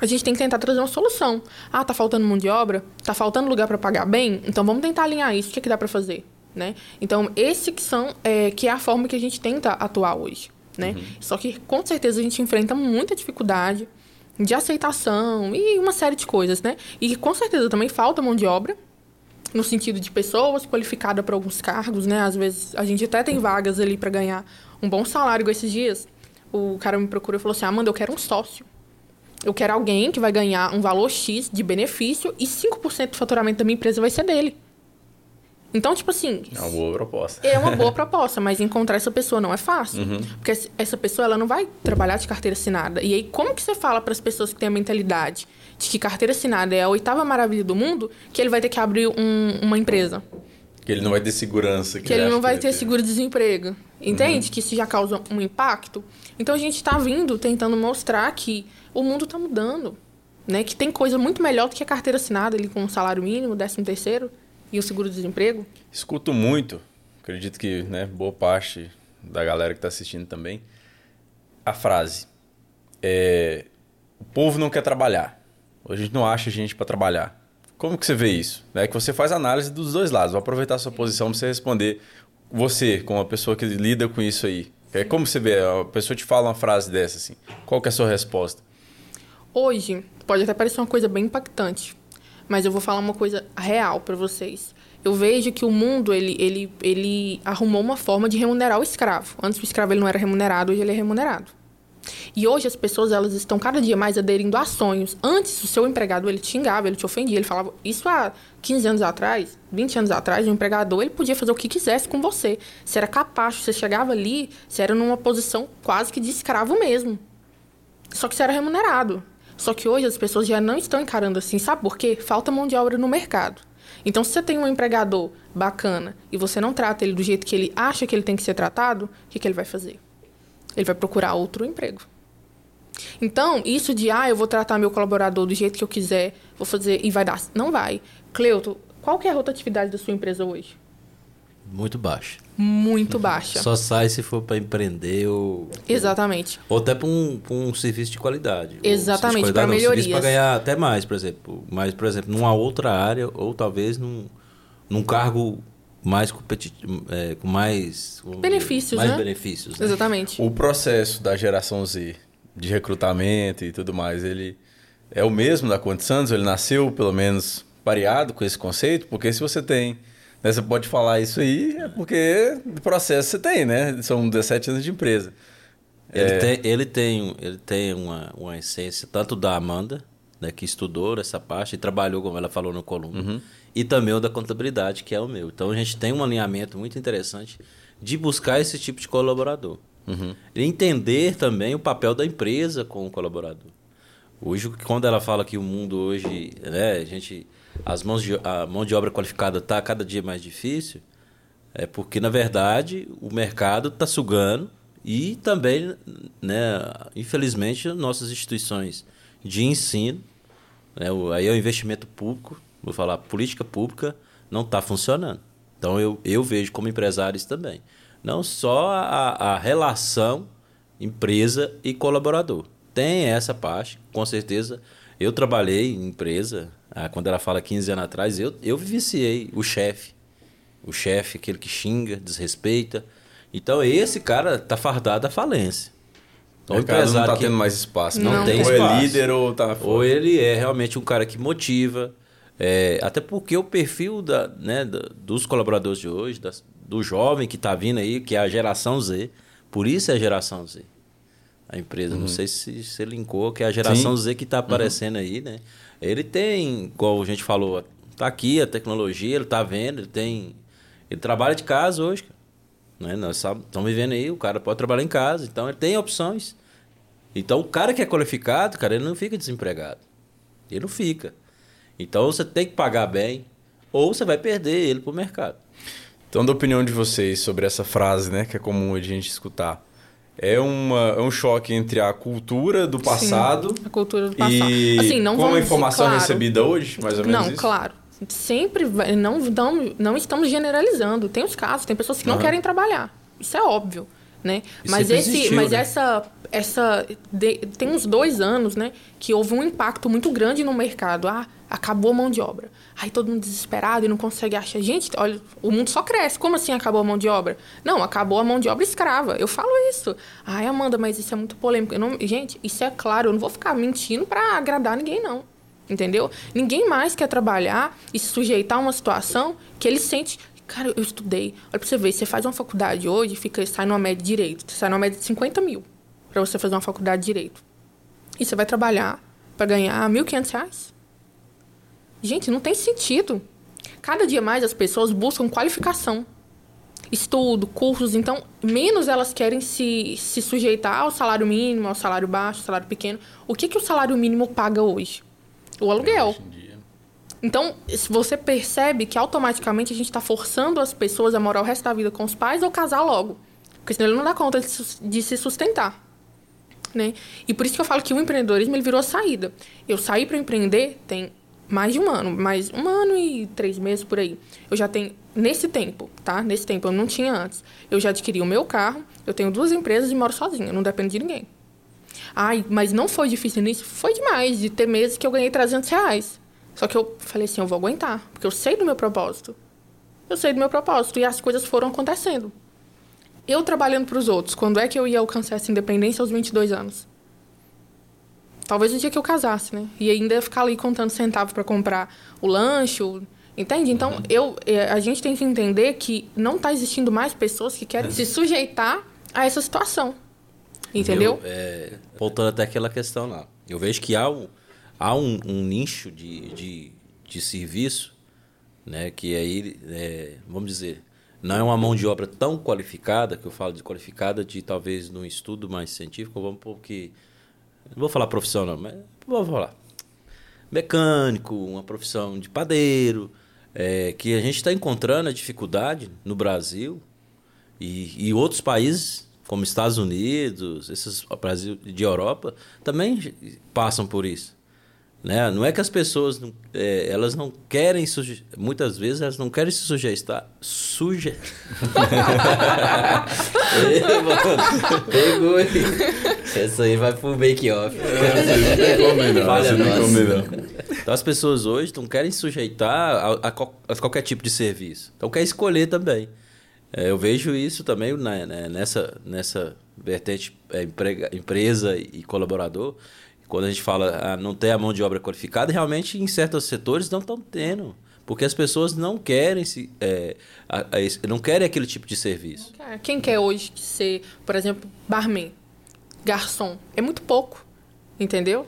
a gente tem que tentar trazer uma solução. Ah, tá faltando mão de obra? Tá faltando lugar para pagar bem? Então vamos tentar alinhar isso. O que, é que dá para fazer? Né? Então, esse que são é, que é a forma que a gente tenta atuar hoje. Né? Só que com certeza a gente enfrenta muita dificuldade de aceitação e uma série de coisas, né? E com certeza também falta mão de obra, no sentido de pessoas qualificadas para alguns cargos, né? Às vezes a gente até tem vagas ali para ganhar um bom salário esses dias. O cara me procurou e falou assim: Amanda, eu quero um sócio. Eu quero alguém que vai ganhar um valor X de benefício e 5% do faturamento da minha empresa vai ser dele. Então, tipo assim, É uma boa proposta. é uma boa <laughs> proposta, mas encontrar essa pessoa não é fácil. Porque essa- pessoa ela não vai trabalhar de carteira assinada. E aí, como que você fala para as pessoas que têm a mentalidade de que carteira assinada é a oitava maravilha do mundo, que ele vai ter que abrir um- uma empresa? Que ele não vai ter segurança. Que ele acha não vai que ter seguro-desemprego. Entende? Que isso já causa um impacto. Então, a gente está vindo tentando mostrar que o mundo está mudando. Né? Que tem coisa muito melhor do que a carteira assinada ali com um salário mínimo, décimo terceiro e o seguro-desemprego. Escuto muito, acredito que né, boa parte da galera que está assistindo também, a frase: é, o povo não quer trabalhar. A gente não acha gente para trabalhar. Como que você vê isso? É que você faz análise dos dois lados. Vou aproveitar a sua posição para você responder. Você, como uma pessoa que lida com isso aí, é como você vê? A pessoa te fala uma frase dessa assim. Qual que é a sua resposta? Hoje, pode até parecer uma coisa bem impactante, mas eu vou falar uma coisa real para vocês. Eu vejo que o mundo, ele, ele, ele arrumou uma forma de remunerar o escravo. Antes o escravo ele não era remunerado, hoje ele é remunerado. E hoje as pessoas elas estão cada dia mais aderindo a sonhos. Antes o seu empregado ele te xingava, ele te ofendia, ele falava isso há 15 anos atrás, 20 anos atrás, o empregador ele podia fazer o que quisesse com você. Você era capaz, você chegava ali, você era numa posição quase que de escravo mesmo. Só que você era remunerado. Só que hoje as pessoas já não estão encarando assim, sabe por quê? Falta mão de obra no mercado. Então, se você tem um empregador bacana e você não trata ele do jeito que ele acha que ele tem que ser tratado, o que, que ele vai fazer? Ele vai procurar outro emprego. Então, isso de, ah, eu vou tratar meu colaborador do jeito que eu quiser, vou fazer e vai dar. Não vai. Cleuto, qual que é a rotatividade da sua empresa hoje? Muito baixo. Muito baixa. Só sai se for para empreender ou. Exatamente. Ou até para um, um serviço de qualidade. Ou Exatamente, serviço melhorias. para ganhar até mais, por exemplo. Mas, por exemplo, numa outra área, ou talvez num, num cargo mais competitivo, é, com mais. Benefícios, mais né? benefícios. né? Exatamente. O processo da geração Z, de recrutamento e tudo mais, ele é o mesmo da Conte Santos? Ele nasceu, pelo menos, pareado com esse conceito? Porque se você tem... Né, você pode falar isso aí, é porque do processo você tem, né? São 17 anos de empresa. Ele, É. tem, ele tem, ele tem uma, uma essência tanto da Amanda, né, que estudou essa parte e trabalhou, como ela falou no coluna, e também o da contabilidade, que é o meu. Então a gente tem um alinhamento muito interessante de buscar esse tipo de colaborador. E entender também o papel da empresa com o colaborador. Hoje, quando ela fala que o mundo hoje, né, a gente, as mãos de, a mão de obra qualificada está cada dia mais difícil, é porque, na verdade, o mercado está sugando e também, né, infelizmente, nossas instituições de ensino, né, o- aí é o investimento público, vou falar, política pública, não está funcionando. Então, eu, eu vejo como empresários também. Não só a, a relação empresa e colaborador. Tem essa parte, com certeza. Eu trabalhei em empresa, ah, quando ela fala 15 anos atrás, eu, eu vivenciei o chefe. O chefe, aquele que xinga, desrespeita. Então, esse cara tá fardado à falência. O Então, mercado não empresário tá que- tendo mais espaço. Não Ou tem é espaço. líder ou tá ou fora. ele é realmente um cara que motiva, É, até porque o perfil da, né, dos colaboradores de hoje, das, do jovem que está vindo aí, que é a geração Z, por isso é a geração Z. A empresa, uhum. não sei se você linkou, que é a geração Sim. Z que está uhum. aparecendo uhum. aí, né? Ele tem, igual a gente falou, tá aqui a tecnologia, ele está vendo, ele tem. Ele trabalha de casa hoje, Né? Nós estamos vivendo aí, o cara pode trabalhar em casa, então ele tem opções. Então o cara que é qualificado, cara, ele não fica desempregado. Ele não fica. Então você tem que pagar bem, ou você vai perder ele para o mercado. Então, da opinião de vocês sobre essa frase, né, que é comum a gente escutar, é, uma, é um choque entre a cultura do passado, Sim, a cultura do passado. e assim, não com a informação claro, recebida hoje, mais ou menos Não, isso? claro. Sempre, não, não, não estamos generalizando. Tem os casos, tem pessoas que não uhum. querem trabalhar. Isso é óbvio né? mas esse, existiu, mas né? essa, essa de, tem uns dois anos, né, que houve um impacto muito grande no mercado. Ah, acabou a mão de obra. Aí todo mundo desesperado e não consegue achar. Gente, olha, o mundo só cresce. Como assim acabou a mão de obra? Não, acabou a mão de obra escrava. Eu falo isso. Ai, Amanda, mas isso é muito polêmico. Não, gente, isso é claro. Eu não vou ficar mentindo para agradar ninguém, não. Entendeu? Ninguém mais quer trabalhar e se sujeitar a uma situação que ele sente Cara, eu estudei. Olha pra você ver, você faz uma faculdade hoje, fica, sai numa média de direito. Sai numa média de 50 mil pra você fazer uma faculdade de direito. E você vai trabalhar para ganhar 1.500 reais? Gente, não tem sentido. Cada dia mais as pessoas buscam qualificação. Estudo, cursos, então menos elas querem se, se sujeitar ao salário mínimo, ao salário baixo, ao salário pequeno. O que, que o salário mínimo paga hoje? O aluguel. Então, se você percebe que automaticamente a gente está forçando as pessoas a morar o resto da vida com os pais ou casar logo. Porque senão ele não dá conta de se sustentar. Né? E por isso que eu falo que o empreendedorismo ele virou saída. Eu saí para empreender tem mais de um ano, mais um ano e três meses por aí. Eu já tenho, nesse tempo, tá? Nesse tempo, eu não tinha antes. Eu já adquiri o meu carro, eu tenho duas empresas e moro sozinha, não dependo de ninguém. Ai, mas não foi difícil nisso? Foi demais, de ter meses que eu ganhei 300 reais. Só que eu falei assim, eu vou aguentar, porque eu sei do meu propósito. Eu sei do meu propósito e as coisas foram acontecendo. Eu trabalhando para os outros, quando é que eu ia alcançar essa independência aos 22 anos? Talvez no dia que eu casasse, né? E ainda ia ficar ali contando centavos para comprar o lanche, entende? Então, uhum. eu, é, a gente tem que entender que não está existindo mais pessoas que querem se sujeitar a essa situação. Entendeu? é, voltando até aquela questão lá. Eu vejo que há um, há um, um nicho de, de, de, serviço, né, que aí, é, vamos dizer, não é uma mão de obra tão qualificada, que eu falo de qualificada de talvez num estudo mais científico, vamos porque não vou falar profissão não, mas vou falar mecânico, uma profissão de padeiro, é, que a gente está encontrando a dificuldade no Brasil e, e outros países como Estados Unidos, esses Brasil de Europa também passam por isso. Né? Não é que as pessoas não, é, elas não querem muitas vezes elas não querem se sujeitar suje pegou aí essa aí vai pro make off então as pessoas hoje não querem se sujeitar a, a, a, qualquer tipo de serviço. Então quer escolher também. É, eu vejo isso também né, nessa nessa vertente é, emprega, empresa e colaborador quando a gente fala ah, não ter a mão de obra qualificada, realmente em certos setores não estão tendo. Porque as pessoas não querem se, é, a, a, não querem aquele tipo de serviço. Quem quer hoje ser, por exemplo, barman, garçom? É muito pouco, entendeu?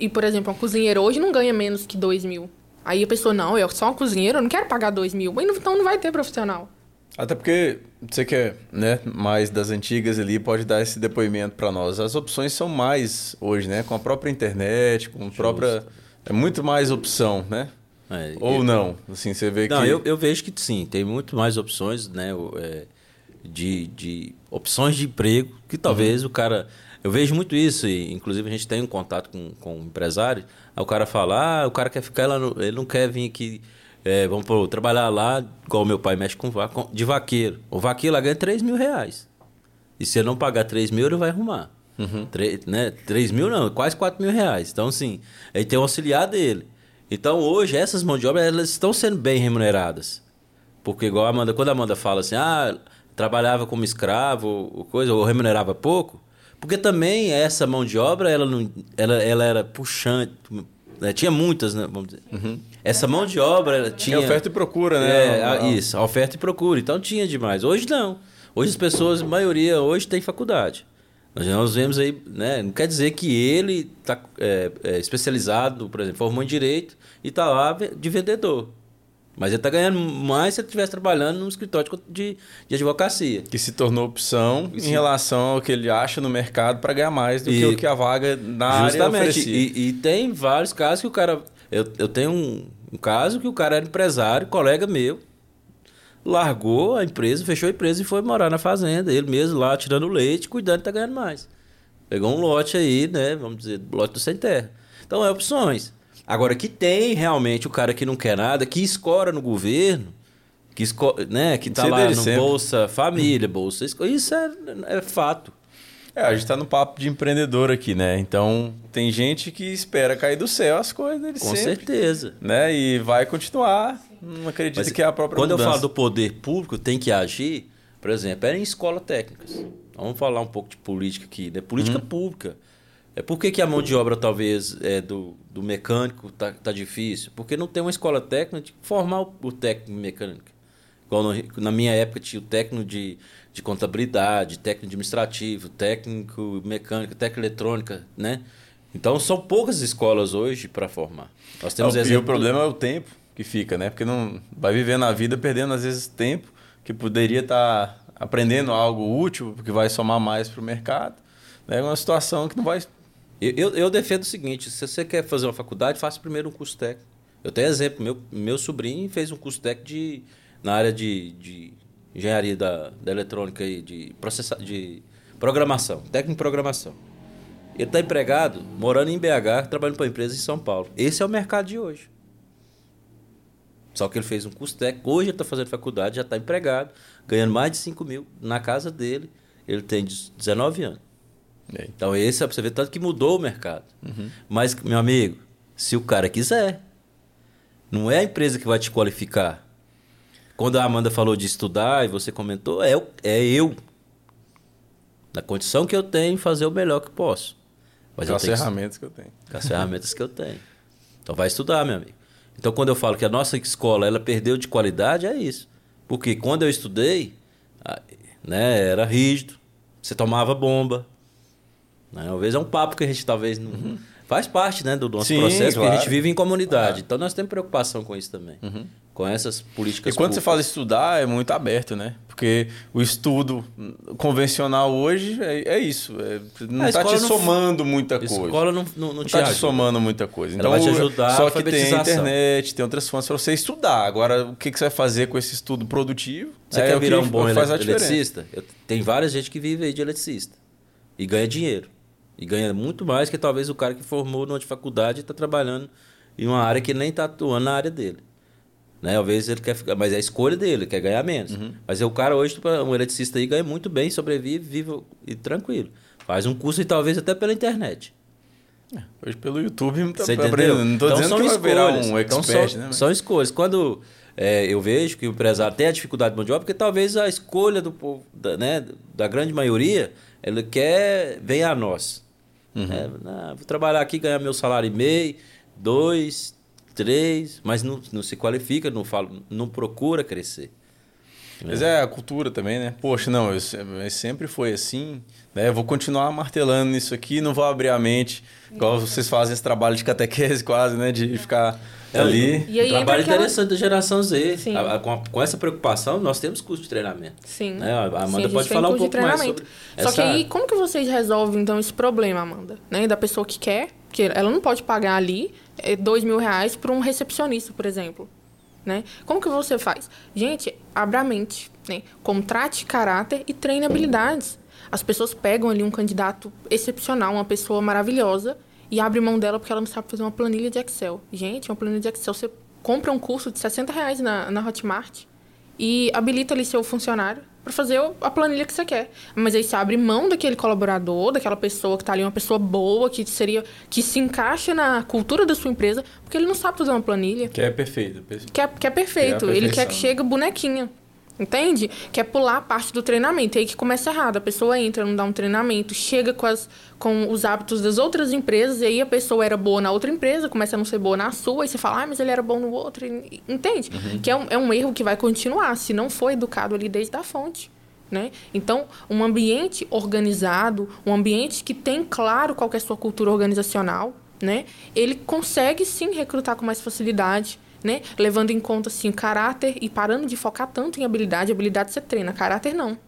E, por exemplo, uma cozinheira hoje não ganha menos que 2 mil. Aí a pessoa, não, eu sou uma cozinheira, eu não quero pagar 2 mil. Então não vai ter profissional. Até porque você que é né, mais das antigas ali pode dar esse depoimento para nós. As opções são mais hoje, né? Com a própria internet, com a própria. É muito mais opção, né? É, Ou eu... não? Assim, você vê não, que. eu, eu vejo que sim, tem muito mais opções, né? É, de, de opções de emprego que talvez uhum. o cara. Eu vejo muito isso, e inclusive a gente tem um contato com, com um empresário, aí o cara fala, ah, o cara quer ficar lá, no, ele não quer vir aqui é, vamos pô, trabalhar lá, igual meu pai mexe com vaca, de vaqueiro. O vaqueiro lá ganha 3 mil reais. E se ele não pagar 3 mil, ele vai arrumar. Uhum. 3, né? 3 mil não, quase 4 mil reais. Então, assim, aí tem o auxiliar dele. Então, hoje, essas mãos de obra, elas estão sendo bem remuneradas. Porque, igual a Amanda, quando a Amanda fala assim, ah, trabalhava como escravo, ou coisa, ou remunerava pouco, porque também essa mão de obra, ela, não, ela, ela era puxante, né, tinha muitas, né, vamos dizer. Essa mão de obra ela tinha É oferta e procura, né? É, a- isso, a oferta e procura. Então tinha demais. Hoje não. Hoje as pessoas, a maioria hoje tem faculdade. Nós, nós vemos aí, né? Não quer dizer que ele está especializado, por exemplo, formou em direito e está lá de vendedor. Mas ele está ganhando mais se ele estivesse trabalhando num escritório de, de, advocacia. Que se tornou opção em Sim. relação ao que ele acha no mercado para ganhar mais do que E- o que a vaga na área Justamente. oferecia. E, e tem vários casos que o cara. Eu, eu tenho um, um caso que o cara era empresário, colega meu, largou a empresa, fechou a empresa e foi morar na fazenda. Ele mesmo lá tirando leite, cuidando, tá ganhando mais. Pegou um lote aí, né? Vamos dizer, lote do sem terra. Então é opções. Agora, que tem realmente o cara que não quer nada, que escora no governo, que, esco, né, que tá é lá no sempre. Bolsa Família, Bolsa. Isso é, é fato. É, a gente tá no papo de empreendedor aqui, né? Então, tem gente que espera cair do céu as coisas dele Com sempre, certeza. né? E vai continuar. Não acredito Mas que é a própria Quando eu mudança. falo do poder público, tem que agir, por exemplo, era em escolas técnicas. Vamos falar um pouco de política aqui, né? Política Uhum. pública. É por que, que a mão de obra, talvez, é do, do mecânico tá, tá difícil? Porque não tem uma escola técnica de formar o, o técnico em mecânica. Igual no- na minha época tinha o técnico de, de contabilidade, técnico administrativo, técnico mecânico, técnico eletrônica, né? Então são poucas escolas hoje para formar. Nós temos Não, e o exemplo- problema é o tempo que fica, né? Porque não vai vivendo a vida perdendo às vezes tempo que poderia estar aprendendo algo útil, que vai somar mais para o mercado. né? É uma situação que não vai. Eu, eu, defendo o seguinte: se você quer fazer uma faculdade, faça primeiro um curso técnico. Eu tenho exemplo: meu, meu sobrinho fez um curso técnico de, na área de, de engenharia da, da eletrônica e de, processa, de programação, técnico em programação. Ele está empregado, morando em BH, trabalhando para uma empresa em São Paulo. Esse é o mercado de hoje. Só que ele fez um curso técnico, hoje ele está fazendo faculdade, já está empregado, ganhando mais de 5 mil na casa dele. Ele tem 19 anos. É. Então esse é pra você ver tanto que mudou o mercado. Mas, meu amigo, se o cara quiser, não é a empresa que vai te qualificar. Quando a Amanda falou de estudar e você comentou, é, o- é eu. Na condição que eu tenho, fazer o melhor que posso. Mas com as tenho que- ferramentas que eu tenho. com as ferramentas que eu tenho. Então vai estudar, meu amigo. Então quando eu falo que a nossa escola ela perdeu de qualidade, é isso. Porque quando eu estudei, né, era rígido, você tomava bomba. Né? Às vezes é um papo que a gente talvez não. Faz parte né, do nosso Sim, processo, porque a claro. gente vive em comunidade. Então nós temos preocupação com isso também. Com essas E políticas quando você públicas. fala estudar, é muito aberto, né? Porque o estudo convencional hoje é, é isso. é- não A está te escola não- somando muita A coisa. escola não, não, não te está te ajuda. somando muita coisa. Ela Então, vai te ajudar a só que tem a internet, tem outras fontes para você estudar. Agora, o que, que você vai fazer com esse estudo produtivo? Você é quer o que virar um bom a ele- eletricista? Eu- tem várias gente que vive aí de eletricista. E ganha dinheiro. E ganha muito mais que talvez o cara que formou numa de faculdade e está trabalhando em uma área que nem está atuando na área dele. Né? Talvez ele quer ficar, mas é a escolha dele, ele quer ganhar menos. Uhum. Mas é o cara hoje, tipo, um eletricista aí, ganha muito bem, sobrevive, vive e tranquilo. Faz um curso e talvez até pela internet. Hoje pelo YouTube não tá Você aprendendo. entendeu? Não tô então dizendo são que escolhas. um então expert, são, né? são escolhas. Quando é, eu vejo que o empresário tem a dificuldade de mão de obra, porque talvez a escolha do povo, da, né, da grande maioria, ele quer vem a nós. Uhum. É, "Ah, vou trabalhar aqui, ganhar meu salário e meio, dois, três, mas não, não se qualifica, não, fala, não procura crescer. Mas é a cultura também, né? Poxa, não, eu, mas sempre foi assim. Né? Eu vou continuar martelando nisso aqui, não vou abrir a mente. Igual vocês fazem esse trabalho de catequese <laughs> quase, né? De ficar ali. E aí um trabalho aquela- interessante da geração Z. Sim. A- a- com, a- com essa preocupação, nós temos curso de treinamento. Sim. Né? A Amanda Sim, a gente pode falar um pouco mais sobre Só essa que aí, como que vocês resolvem, então, esse problema, Amanda? Né? Da pessoa que quer, que ela não pode pagar ali é, dois mil reais para um recepcionista, por exemplo. Né? Como que você faz? Gente, abra a mente. Né? Contrate caráter e treine habilidades. As pessoas pegam ali um candidato excepcional, uma pessoa maravilhosa, e abre mão dela porque ela não sabe fazer uma planilha de Excel. Gente, uma planilha de Excel, você compra um curso de 60 reais na, na Hotmart e habilita ali seu funcionário para fazer a planilha que você quer. Mas aí você abre mão daquele colaborador, daquela pessoa que está ali, uma pessoa boa, que seria que se encaixa na cultura da sua empresa, porque ele não sabe fazer uma planilha. Que é perfeito. per- Que é, que é perfeito. É a ele quer que chegue bonequinha. Entende? Que é pular a parte do treinamento. E aí que começa errado. A pessoa entra, não dá um treinamento, chega com, as, com os hábitos das outras empresas, e aí a pessoa era boa na outra empresa, começa a não ser boa na sua, e você fala, ah, mas ele era bom no outro. Entende? Uhum. Que é um, é um erro que vai continuar, se não for educado ali desde a fonte. Né? Então, um ambiente organizado, um ambiente que tem claro qual é a sua cultura organizacional, né? ele consegue sim recrutar com mais facilidade né? Levando em conta, assim, caráter e parando de focar tanto em habilidade. Habilidade você treina, caráter não.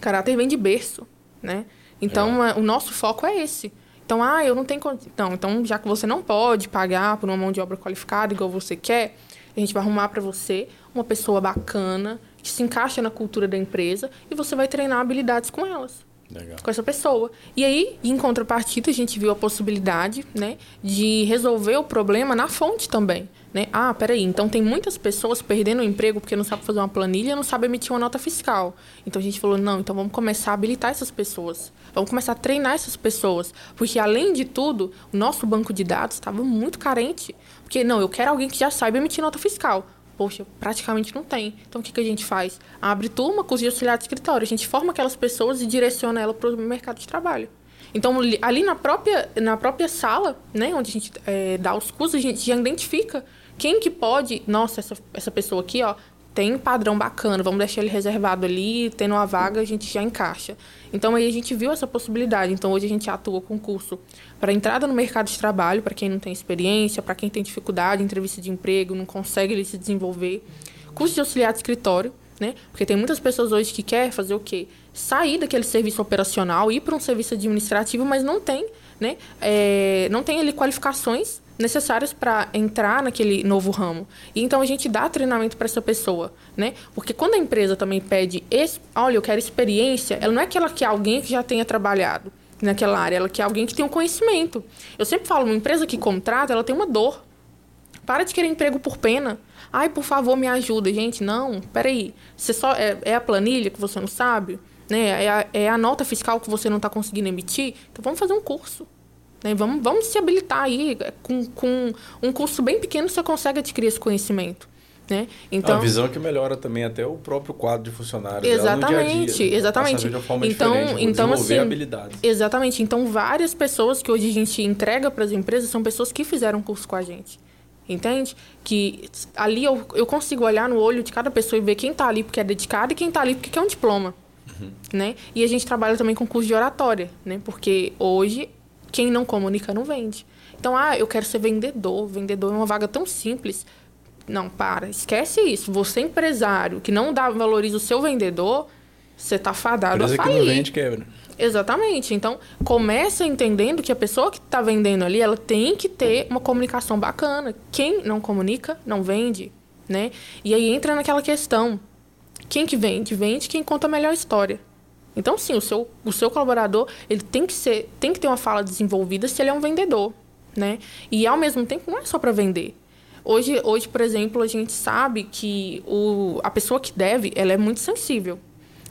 Caráter vem de berço, né? Então, é. o nosso foco é esse. Então, ah, eu não tenho... Não, então, já que você não pode pagar por uma mão de obra qualificada igual você quer, a gente vai arrumar para você uma pessoa bacana, que se encaixa na cultura da empresa, e você vai treinar habilidades com elas. Legal. com essa pessoa. E aí, em contrapartida, a gente viu a possibilidade né, de resolver o problema na fonte também. Né? Ah, peraí, então tem muitas pessoas perdendo o emprego porque não sabe fazer uma planilha, não sabe emitir uma nota fiscal. Então a gente falou, não, então vamos começar a habilitar essas pessoas. Vamos começar a treinar essas pessoas. Porque, além de tudo, o nosso banco de dados estava muito carente. Porque, não, eu quero alguém que já saiba emitir nota fiscal. Poxa, praticamente não tem. Então, o que, que a gente faz? Abre turma, curso de auxiliar de escritório. A gente forma aquelas pessoas e direciona ela para o mercado de trabalho. Então, ali na própria, na própria sala, né, onde a gente é, dá os cursos, a gente já identifica quem que pode, nossa, essa, essa pessoa aqui, ó, tem padrão bacana, vamos deixar ele reservado ali, tendo uma vaga, a gente já encaixa. Então aí a gente viu essa possibilidade. Então hoje a gente atua com curso para entrada no mercado de trabalho, para quem não tem experiência, para quem tem dificuldade em entrevista de emprego, não consegue ele se desenvolver. Curso de auxiliar de escritório, né? Porque tem muitas pessoas hoje que quer fazer o quê? Sair daquele serviço operacional, ir para um serviço administrativo, mas não tem, né? É, não tem ali qualificações necessários para entrar naquele novo ramo. E então a gente dá treinamento para essa pessoa, né? Porque quando a empresa também pede, olha, eu quero experiência, ela não é que ela quer alguém que já tenha trabalhado naquela área, ela quer alguém que tenha um conhecimento. Eu sempre falo, uma empresa que contrata, ela tem uma dor. Para de querer emprego por pena. Ai, por favor, me ajuda. Gente, não, peraí. Você só, é, é a planilha que você não sabe? Né? É, a, é a nota fiscal que você não está conseguindo emitir? Então vamos fazer um curso. Né? Vamos, vamos se habilitar aí. Com, com um curso bem pequeno você consegue adquirir esse conhecimento. Né? Então, a visão que melhora também até o próprio quadro de funcionários. Exatamente, dia -dia, exatamente. então, então assim, habilidades. Exatamente. Então, várias pessoas que hoje a gente entrega para as empresas são pessoas que fizeram curso com a gente. Entende? Que ali eu, eu consigo olhar no olho de cada pessoa e ver quem está ali porque é dedicado e quem está ali porque quer um diploma. Uhum. Né? E a gente trabalha também com curso de oratória, né? Porque hoje quem não comunica não vende. Então, ah, eu quero ser vendedor. Vendedor é uma vaga tão simples. Não, para, esquece isso. Você empresário que não dá valoriza o seu vendedor, você tá fadado Empresa a falir. que não vende quebra. Exatamente. Então, começa entendendo que a pessoa que está vendendo ali, ela tem que ter uma comunicação bacana. Quem não comunica, não vende, né? E aí entra naquela questão. Quem que vende? Vende quem conta a melhor história. Então, sim, o seu, o seu colaborador ele tem que, ser, tem que ter uma fala desenvolvida se ele é um vendedor, né? E, ao mesmo tempo, não é só para vender. Hoje, hoje, por exemplo, a gente sabe que o, a pessoa que deve, ela é muito sensível.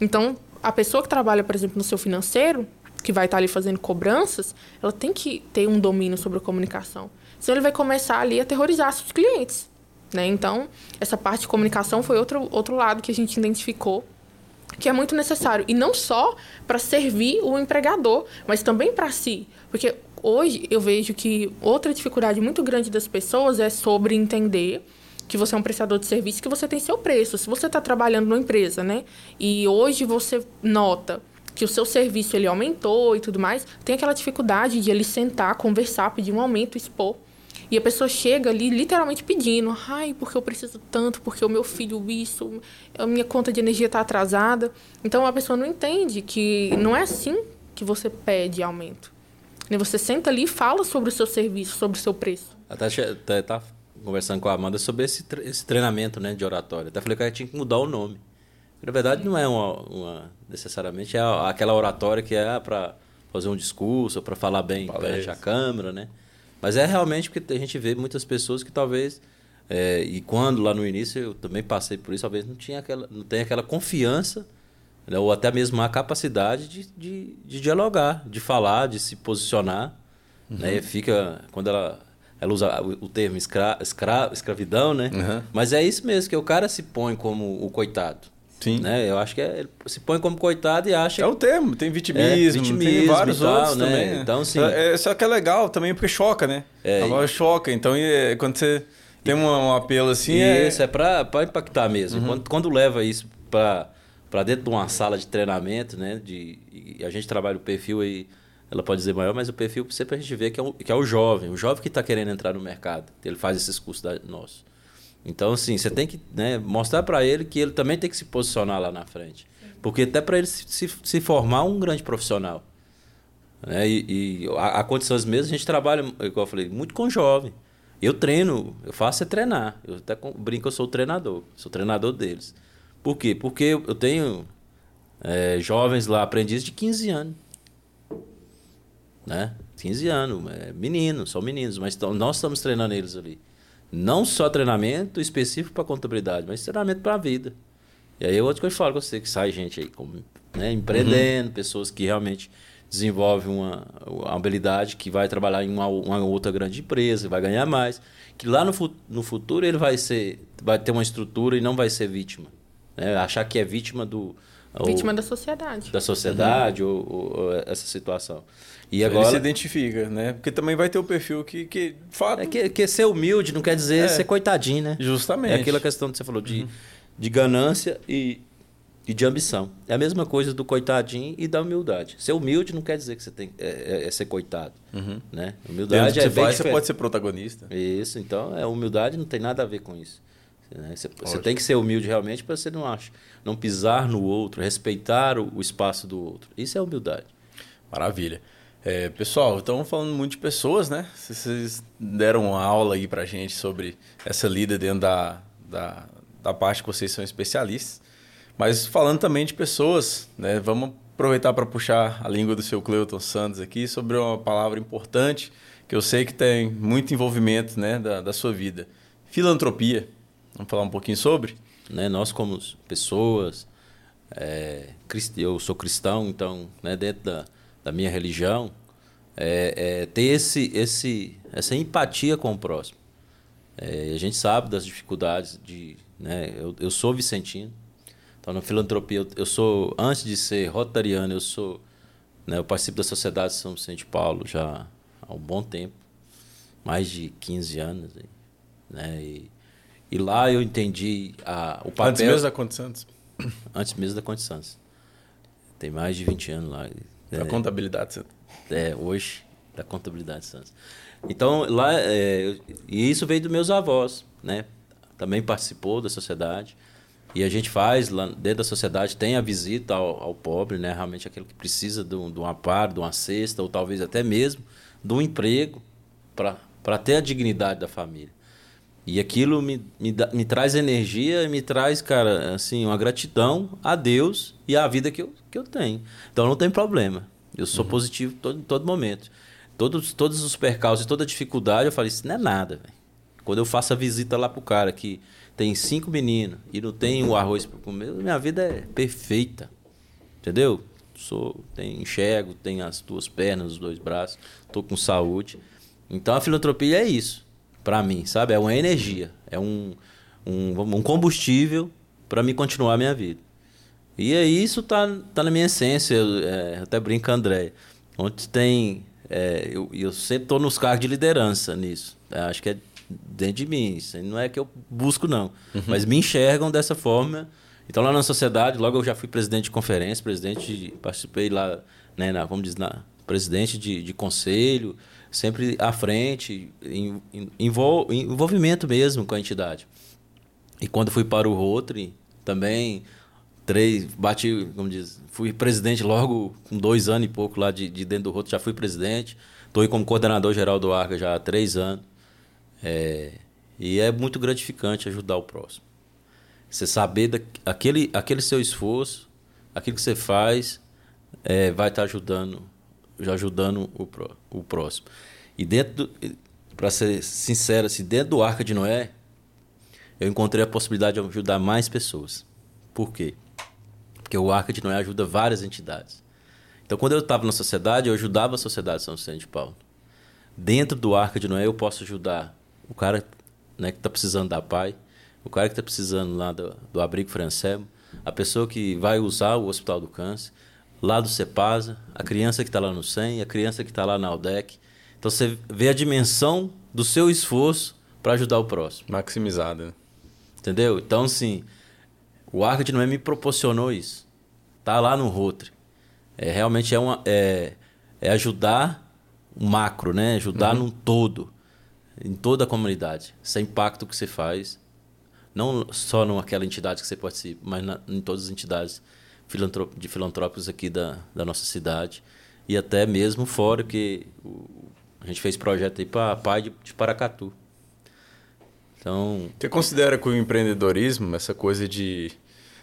Então, a pessoa que trabalha, por exemplo, no seu financeiro, que vai estar ali fazendo cobranças, ela tem que ter um domínio sobre a comunicação. Senão ele vai começar ali a terrorizar seus clientes. Né? Então, essa parte de comunicação foi outro, outro lado que a gente identificou que é muito necessário. E não só para servir o empregador, mas também para si. Porque hoje eu vejo que outra dificuldade muito grande das pessoas é sobre entender que você é um prestador de serviço, que você tem seu preço. Se você está trabalhando numa empresa, né? E hoje você nota que o seu serviço ele aumentou e tudo mais, tem aquela dificuldade de ele sentar, conversar, pedir um aumento, expor. E a pessoa chega ali literalmente pedindo: ai, porque eu preciso tanto, porque o meu filho isso, a minha conta de energia está atrasada. Então a pessoa não entende que não é assim que você pede aumento. Né, você senta ali e fala sobre o seu serviço, sobre o seu preço. Até, até tá conversando com a Amanda sobre esse, esse treinamento né, de oratória. Até falei que ela tinha que mudar o nome. Na verdade, não é uma, uma necessariamente é aquela oratória que é para fazer um discurso, para falar bem perante a câmera, né? Mas é realmente porque a gente vê muitas pessoas que talvez. É, e quando lá no início eu também passei por isso, talvez não, tinha aquela, não tenha aquela confiança, né, ou até mesmo a capacidade de, de, de dialogar, de falar, de se posicionar. Uhum. Né, fica. Quando ela ela usa o termo escra, escra, escravidão, né? Uhum. Mas é isso mesmo, que o cara se põe como o coitado. Sim. Né? Eu acho que é, se põe como coitado e acha. É o termo, tem vitimismo, é, vitimismo tem vários tal, outros né? também. Então, sim. É, só que é legal também porque choca, né? É, Agora choca. Então, é, quando você tem um, um apelo assim. É isso, é, é para impactar mesmo. Uhum. Quando, quando leva isso para dentro de uma sala de treinamento, né? De, a gente trabalha o perfil aí, ela pode dizer maior, mas o perfil sempre a gente vê que é o, que é o jovem, o jovem que está querendo entrar no mercado. Ele faz esses cursos da, nossos. Então, assim, você tem que né, mostrar para ele que ele também tem que se posicionar lá na frente. Porque até para ele se, se, se, formar um grande profissional. Né? E, e a, a condições mesmo, a gente trabalha, igual eu falei, muito com jovem. Eu treino, eu faço é treinar. Eu até brinco, eu sou o treinador. Sou treinador deles. Por quê? Porque eu tenho é, jovens lá, aprendizes de 15 anos. Né? 15 anos, é, meninos, são meninos, mas nós estamos treinando eles ali. Não só treinamento específico para contabilidade, mas treinamento para a vida. E aí outra coisa que eu falo com você, que sai gente aí como, né, empreendendo, uhum. pessoas que realmente desenvolvem uma, uma habilidade que vai trabalhar em uma, uma outra grande empresa, vai ganhar mais. Que lá no, no futuro ele vai ser vai ter uma estrutura e não vai ser vítima. Né? Achar que é vítima do. Vítima ou, da sociedade. Da sociedade uhum. ou, ou, ou essa situação. E agora... Ele se identifica, né? Porque também vai ter o perfil que, que fato... É que, que ser humilde não quer dizer é. ser coitadinho, né? Justamente. É aquela questão que você falou de, uhum. de ganância e, e de ambição. É a mesma coisa do coitadinho e da humildade. Ser humilde não quer dizer que você tem é, é, é ser coitado, uhum. né? Humildade é você faz, você pode ser protagonista. Isso, então, é humildade não tem nada a ver com isso. Né? Você, você, tem que ser humilde realmente para você não acha, não pisar no outro, respeitar o, o espaço do outro. Isso é humildade. Maravilha. É, pessoal, estamos falando muito de pessoas, né? Vocês deram uma aula aí pra gente sobre essa lida dentro da, da, da parte que vocês são especialistas. Mas falando também de pessoas, né? Vamos aproveitar para puxar a língua do seu Cleuton Santos aqui sobre uma palavra importante que eu sei que tem muito envolvimento né, da, da sua vida. Filantropia. Vamos falar um pouquinho sobre? Né, nós como pessoas, é, eu sou cristão, então né, dentro da da minha religião, é, é ter esse, esse, essa empatia com o próximo. É, a gente sabe das dificuldades de. Né, eu, eu sou vicentino, então na filantropia eu, eu sou, antes de ser rotariano, eu sou. Né, eu participo da Sociedade São Vicente Paulo já há um bom tempo mais de 15 anos. Né, e, e lá eu entendi a, o papel. Antes mesmo da Conte Santos? Antes mesmo da Conte Santos. Tem mais de 20 anos lá. Da é, contabilidade Santos. É, hoje, da contabilidade Santos. Então, lá, é, e isso veio dos meus avós, né? Também participou da sociedade. E a gente faz, lá dentro da sociedade, tem a visita ao, ao pobre, né? Realmente aquele que precisa de, um, de par, de uma cesta, ou talvez até mesmo de um emprego para ter a dignidade da família. E aquilo me, me, me traz energia, me traz, cara, assim, uma gratidão a Deus e à vida que eu, que eu tenho. Então não tem problema. Eu sou uhum. positivo todo, todo momento. Todos, todos os percalços, toda dificuldade, eu falei, isso não é nada, velho. Quando eu faço a visita lá pro cara que tem cinco meninos e não tem o arroz para comer, minha vida é perfeita. Entendeu? Sou, tem, enxergo, tenho as duas pernas, os dois braços, tô com saúde. Então a filantropia é isso para mim, sabe? É uma energia, é um, um, um combustível para me continuar a minha vida. E aí isso tá, tá na minha essência, eu, é, até brinco André. Onde tem. É, eu, eu sempre estou nos cargos de liderança nisso. É, acho que é dentro de mim. Isso não é que eu busco, não. Uhum. Mas me enxergam dessa forma. Então, lá na sociedade, logo eu já fui presidente de conferência, presidente de, participei lá, né, na, vamos dizer, na, presidente de, de conselho, sempre à frente, em, em, envol, envolvimento mesmo com a entidade. E quando fui para o Rotary, também três, bati, como diz, fui presidente logo com dois anos e pouco lá de, de dentro do Rotary, já fui presidente. Estou como coordenador geral do Arca já há três anos. É, e é muito gratificante ajudar o próximo. Você saber da, aquele, seu esforço, aquilo que você faz, é, vai estar tá ajudando ajudando o, o próximo. E dentro, para ser sincero, assim, dentro do Arca de Noé, eu encontrei a possibilidade de ajudar mais pessoas. Por quê? Porque o Arca de Noé ajuda várias entidades. Então, quando eu estava na sociedade, eu ajudava a sociedade São Vicente de Paulo. Dentro do Arca de Noé, eu posso ajudar o cara né, que está precisando da pai, o cara que está precisando lá do, do abrigo francês, a pessoa que vai usar o Hospital do Câncer, lá do CEPASA, a criança que está lá no SEM, a criança que está lá na AUDEC. Então você vê a dimensão do seu esforço para ajudar o próximo. Maximizada. Entendeu? Então, assim, o Arca de Noé me proporcionou isso. Tá lá no Rotary. É, realmente é, uma, é, é ajudar o macro, né? Ajudar uhum. num todo, em toda a comunidade. Esse impacto que você faz, não só naquela entidade que você participa, mas na, em todas as entidades de filantrópicos aqui da, da nossa cidade e até mesmo fora, que a gente fez projeto aí para Pai de, de Paracatu. Então, você considera que o empreendedorismo, essa coisa de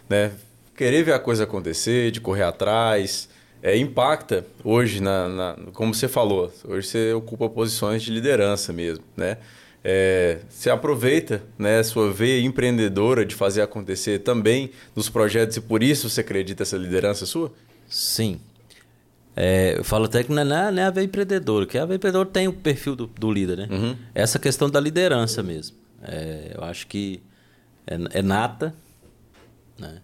né, querer ver a coisa acontecer, de correr atrás, é, impacta hoje, na, na, como você falou, hoje você ocupa posições de liderança mesmo, né? É, você aproveita né, sua veia empreendedora de fazer acontecer também nos projetos e por isso você acredita essa liderança sua? Sim. É, eu falo até que não é, não é a veia empreendedora, que a veia empreendedora tem o perfil do, do líder, né? Uhum. Essa questão da liderança mesmo. É, eu acho que é, é nata, né?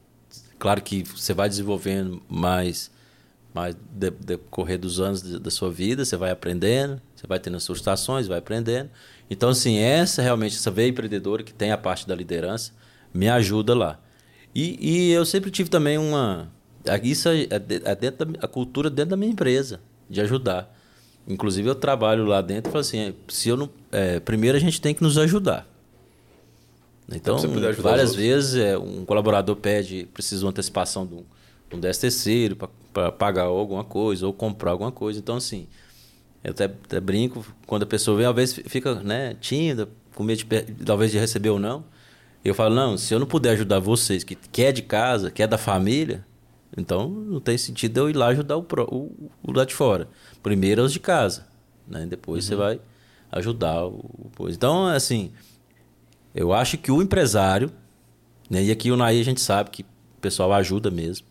Claro que você vai desenvolvendo mais, mais de, decorrer dos anos da sua vida, você vai aprendendo, você vai tendo as suas estações, vai aprendendo. Então, assim, essa realmente, essa veia empreendedora que tem a parte da liderança, me ajuda lá. E, e eu sempre tive também uma. Isso é, é dentro da, a cultura dentro da minha empresa, de ajudar. Inclusive, eu trabalho lá dentro e falo assim: se eu não, é, primeiro a gente tem que nos ajudar. Então, várias vezes é, um colaborador pede, precisa de uma antecipação de um, de um 10 terceiro para pagar alguma coisa ou comprar alguma coisa. Então, assim, eu até, até brinco, quando a pessoa vem, às vezes fica né, tímida, com medo de, talvez de receber ou não. Eu falo, não, se eu não puder ajudar vocês, que, que é de casa, que é da família, então não tem sentido eu ir lá ajudar o, o, o lá de fora. Primeiro os de casa, né? Depois uhum. você vai ajudar o, o. Então, assim, eu acho que o empresário, né, e aqui o Naí a gente sabe que o pessoal ajuda mesmo,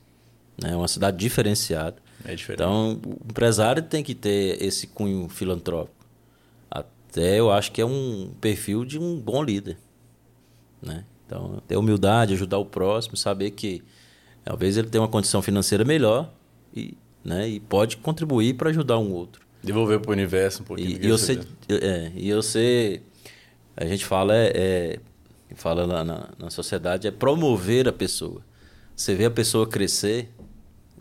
né, é uma cidade diferenciada. É diferente. Então, o empresário tem que ter esse cunho filantrópico. Até eu acho que é um perfil de um bom líder. Né? Então, ter humildade, ajudar o próximo, saber que talvez ele tenha uma condição financeira melhor e, né, e pode contribuir para ajudar um outro. Devolver para o universo um pouquinho. E, e eu sei, é, e eu sei a gente fala é, é fala na, na, na, sociedade é promover a pessoa. Você vê a pessoa crescer,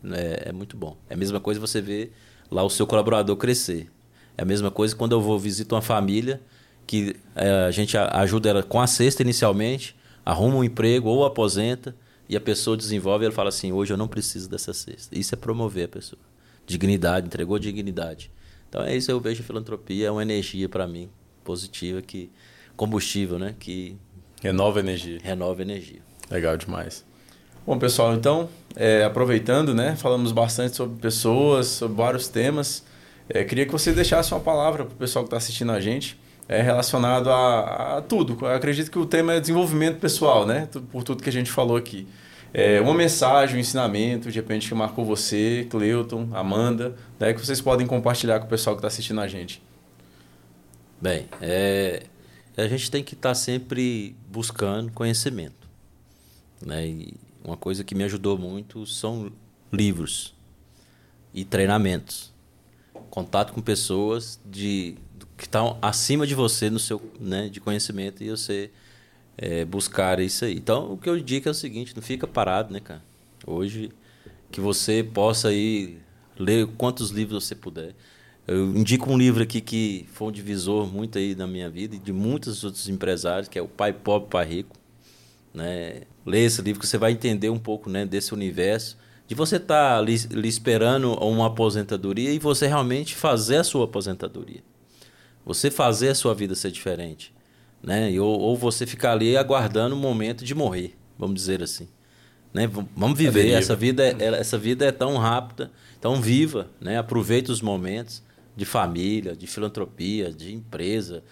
né, é muito bom. É a mesma coisa você ver lá o seu colaborador crescer. É a mesma coisa quando eu vou visitar uma família que é, a gente ajuda ela com a cesta inicialmente, arruma um emprego ou aposenta e a pessoa desenvolve e ela fala assim: hoje eu não preciso dessa cesta. Isso é promover a pessoa. Dignidade, entregou dignidade. Então é isso eu vejo a filantropia, é uma energia para mim positiva que combustível, né? Que renova energia. Renova energia. Legal demais. Bom, pessoal, então, é, aproveitando, né? Falamos bastante sobre pessoas, sobre vários temas. É, queria que você deixasse uma palavra para o pessoal que está assistindo a gente, é, relacionado a, a, tudo. Eu acredito que o tema é desenvolvimento pessoal, né? Por tudo que a gente falou aqui. É, uma mensagem, um ensinamento, de repente, que marcou você, Cleuton, Amanda, né? que vocês podem compartilhar com o pessoal que está assistindo a gente. Bem, é, a gente tem que estar tá sempre buscando conhecimento. Né? E uma coisa que me ajudou muito são livros e treinamentos. Contato com pessoas de, que estão acima de você no seu né, de conhecimento e você é, buscar isso aí. Então, o que eu digo é o seguinte, não fica parado, né, cara? Hoje, que você possa ir ler quantos livros você puder. Eu indico um livro aqui que foi um divisor muito aí na minha vida e de muitos outros empresários, que é o Pai Pobre, Pai Rico. Né? Leia esse livro que você vai entender um pouco né, desse universo, de você estar tá ali, ali esperando uma aposentadoria e você realmente fazer a sua aposentadoria. Você fazer a sua vida ser diferente. Né? Ou, ou você ficar ali aguardando o momento de morrer, vamos dizer assim. Né? Vamos viver. É essa vida, é, essa vida é tão rápida, tão viva. Né? Aproveite os momentos de família, de filantropia, de empresa.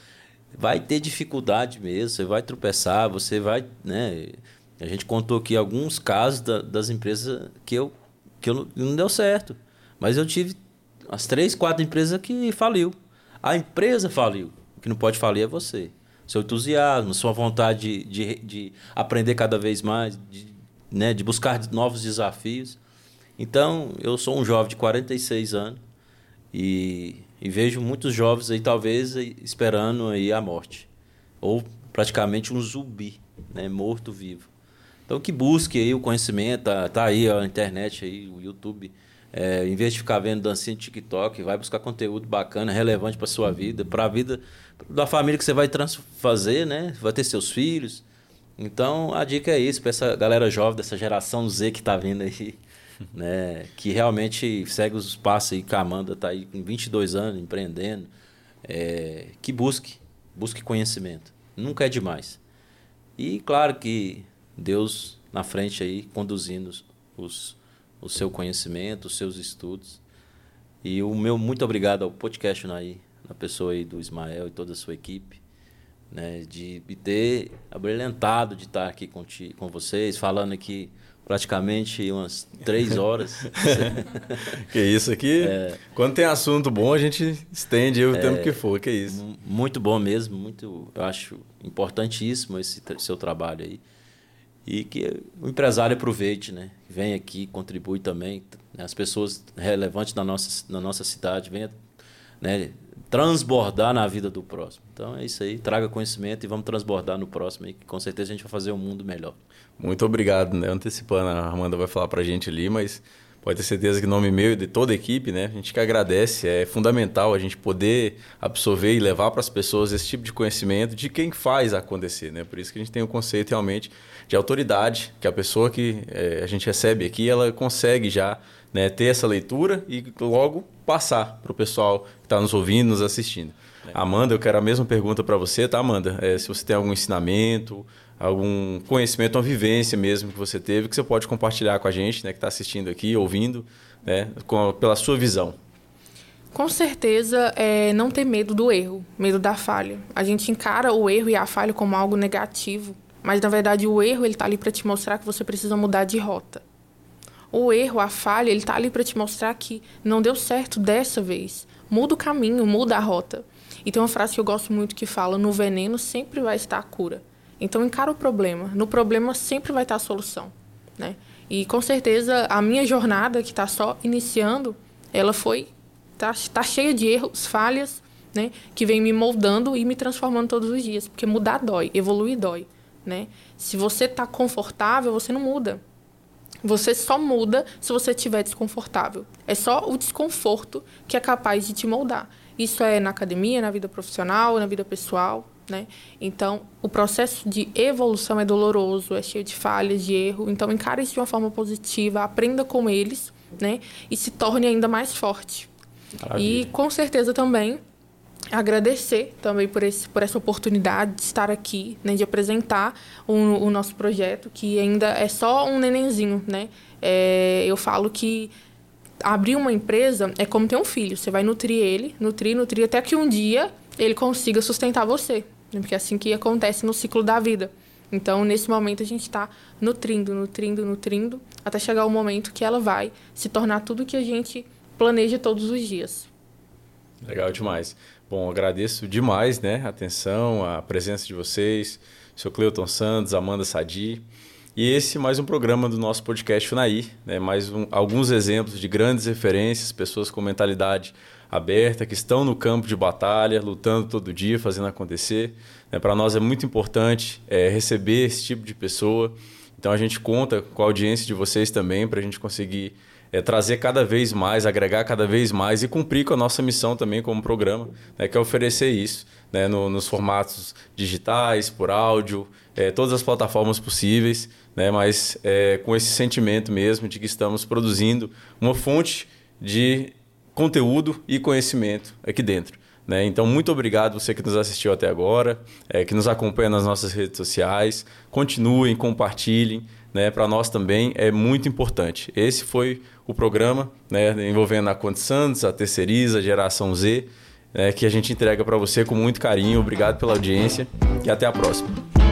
Vai ter dificuldade mesmo, você vai tropeçar, você vai. Né? A gente contou aqui alguns casos da, das empresas que eu, que eu não deu certo. Mas eu tive as três, quatro empresas que faliu. A empresa faliu. O que não pode falir é você. Seu entusiasmo, sua vontade de, de, de aprender cada vez mais, de, né, de buscar novos desafios. Então, eu sou um jovem de 46 anos e, e vejo muitos jovens aí, talvez, esperando aí a morte. Ou praticamente um zumbi, né, morto-vivo. Então, que busque aí o conhecimento, tá, tá aí a internet, aí, o YouTube. É, em vez de ficar vendo dancinha de TikTok, vai buscar conteúdo bacana, relevante para sua vida, para a vida da família que você vai fazer, né? Vai ter seus filhos. Então, a dica é isso para essa galera jovem dessa geração Z que está vindo aí <laughs> né? Que realmente segue os passos aí, que a Amanda está aí com 22 anos empreendendo, é, que busque, busque conhecimento. Nunca é demais. E claro que Deus na frente aí conduzindo os, o seu conhecimento, os seus estudos. E o meu muito obrigado ao podcast aí, na pessoa aí do Ismael e toda a sua equipe, né, de, ter abrilhantado de estar aqui com, ti, com vocês, falando aqui praticamente umas três <laughs> horas. que isso aqui. É, quando tem assunto bom, a gente estende o é, tempo que for, que isso. Muito bom mesmo, muito, eu acho importantíssimo esse seu trabalho aí. E que o empresário aproveite, né? Vem aqui, contribui também. Né? As pessoas relevantes da nossa, na nossa cidade venham né, transbordar na vida do próximo. Então é isso aí, traga conhecimento e vamos transbordar no próximo que com certeza a gente vai fazer um mundo melhor. Muito obrigado, né? Antecipando, a Amanda vai falar para a gente ali, mas pode ter certeza que nome meu e de toda a equipe, né? A gente que agradece, é fundamental a gente poder absorver e levar para as pessoas esse tipo de conhecimento de quem faz acontecer, né? Por isso que a gente tem o conceito realmente de autoridade, que a pessoa que é, a gente recebe aqui, ela consegue já né, ter essa leitura e logo passar para o pessoal que está nos ouvindo, nos assistindo. É. Amanda, eu quero a mesma pergunta para você, tá, Amanda? É, se você tem algum ensinamento, algum conhecimento, uma vivência mesmo que você teve, que você pode compartilhar com a gente, né, que está assistindo aqui, ouvindo, né, com, pela sua visão. Com certeza, é não ter medo do erro, medo da falha. A gente encara o erro e a falha como algo negativo, mas na verdade o erro ele está ali para te mostrar que você precisa mudar de rota. O erro, a falha, ele está ali para te mostrar que não deu certo dessa vez. Muda o caminho, muda a rota. E tem uma frase que eu gosto muito que fala: no veneno sempre vai estar a cura. Então encara o problema. No problema sempre vai estar a solução, né? E com certeza a minha jornada que está só iniciando, ela foi tá, tá cheia de erros, falhas, né? Que vem me moldando e me transformando todos os dias, porque mudar dói, evoluir dói, né? Se você está confortável, você não muda. Você só muda se você estiver desconfortável. É só o desconforto que é capaz de te moldar. Isso é na academia, na vida profissional, na vida pessoal, né? Então, o processo de evolução é doloroso, é cheio de falhas, de erro. Então, encare isso de uma forma positiva, aprenda com eles, né? E se torne ainda mais forte. Maravilha. E, com certeza, também agradecer também por, esse, por essa oportunidade de estar aqui, né? De apresentar o, o nosso projeto, que ainda é só um nenenzinho, né? É, eu falo que abrir uma empresa é como ter um filho. Você vai nutrir ele, nutrir, nutrir, até que um dia ele consiga sustentar você. Né? Porque é assim que acontece no ciclo da vida. Então, nesse momento, a gente está nutrindo, nutrindo, nutrindo, até chegar o momento que ela vai se tornar tudo que a gente planeja todos os dias. Legal demais. Bom, agradeço demais né, a atenção, a presença de vocês, seu Cleuton Santos, Amanda Sadi. E esse mais um programa do nosso podcast Funaí, né? mais um, alguns exemplos de grandes referências, pessoas com mentalidade aberta, que estão no campo de batalha, lutando todo dia, fazendo acontecer. Né? Para nós é muito importante é, receber esse tipo de pessoa. Então a gente conta com a audiência de vocês também para a gente conseguir é, trazer cada vez mais, agregar cada vez mais e cumprir com a nossa missão também como programa, né, que é oferecer isso né, no, nos formatos digitais, por áudio, é, todas as plataformas possíveis, né, mas é, com esse sentimento mesmo de que estamos produzindo uma fonte de conteúdo e conhecimento aqui dentro. Né? Então, muito obrigado você que nos assistiu até agora, é, que nos acompanha nas nossas redes sociais. Continuem, compartilhem. Né? Para nós também é muito importante. Esse foi o programa né, envolvendo a Conte Santos, a Terceiriza, a Geração Z, né, que a gente entrega para você com muito carinho. Obrigado pela audiência e até a próxima.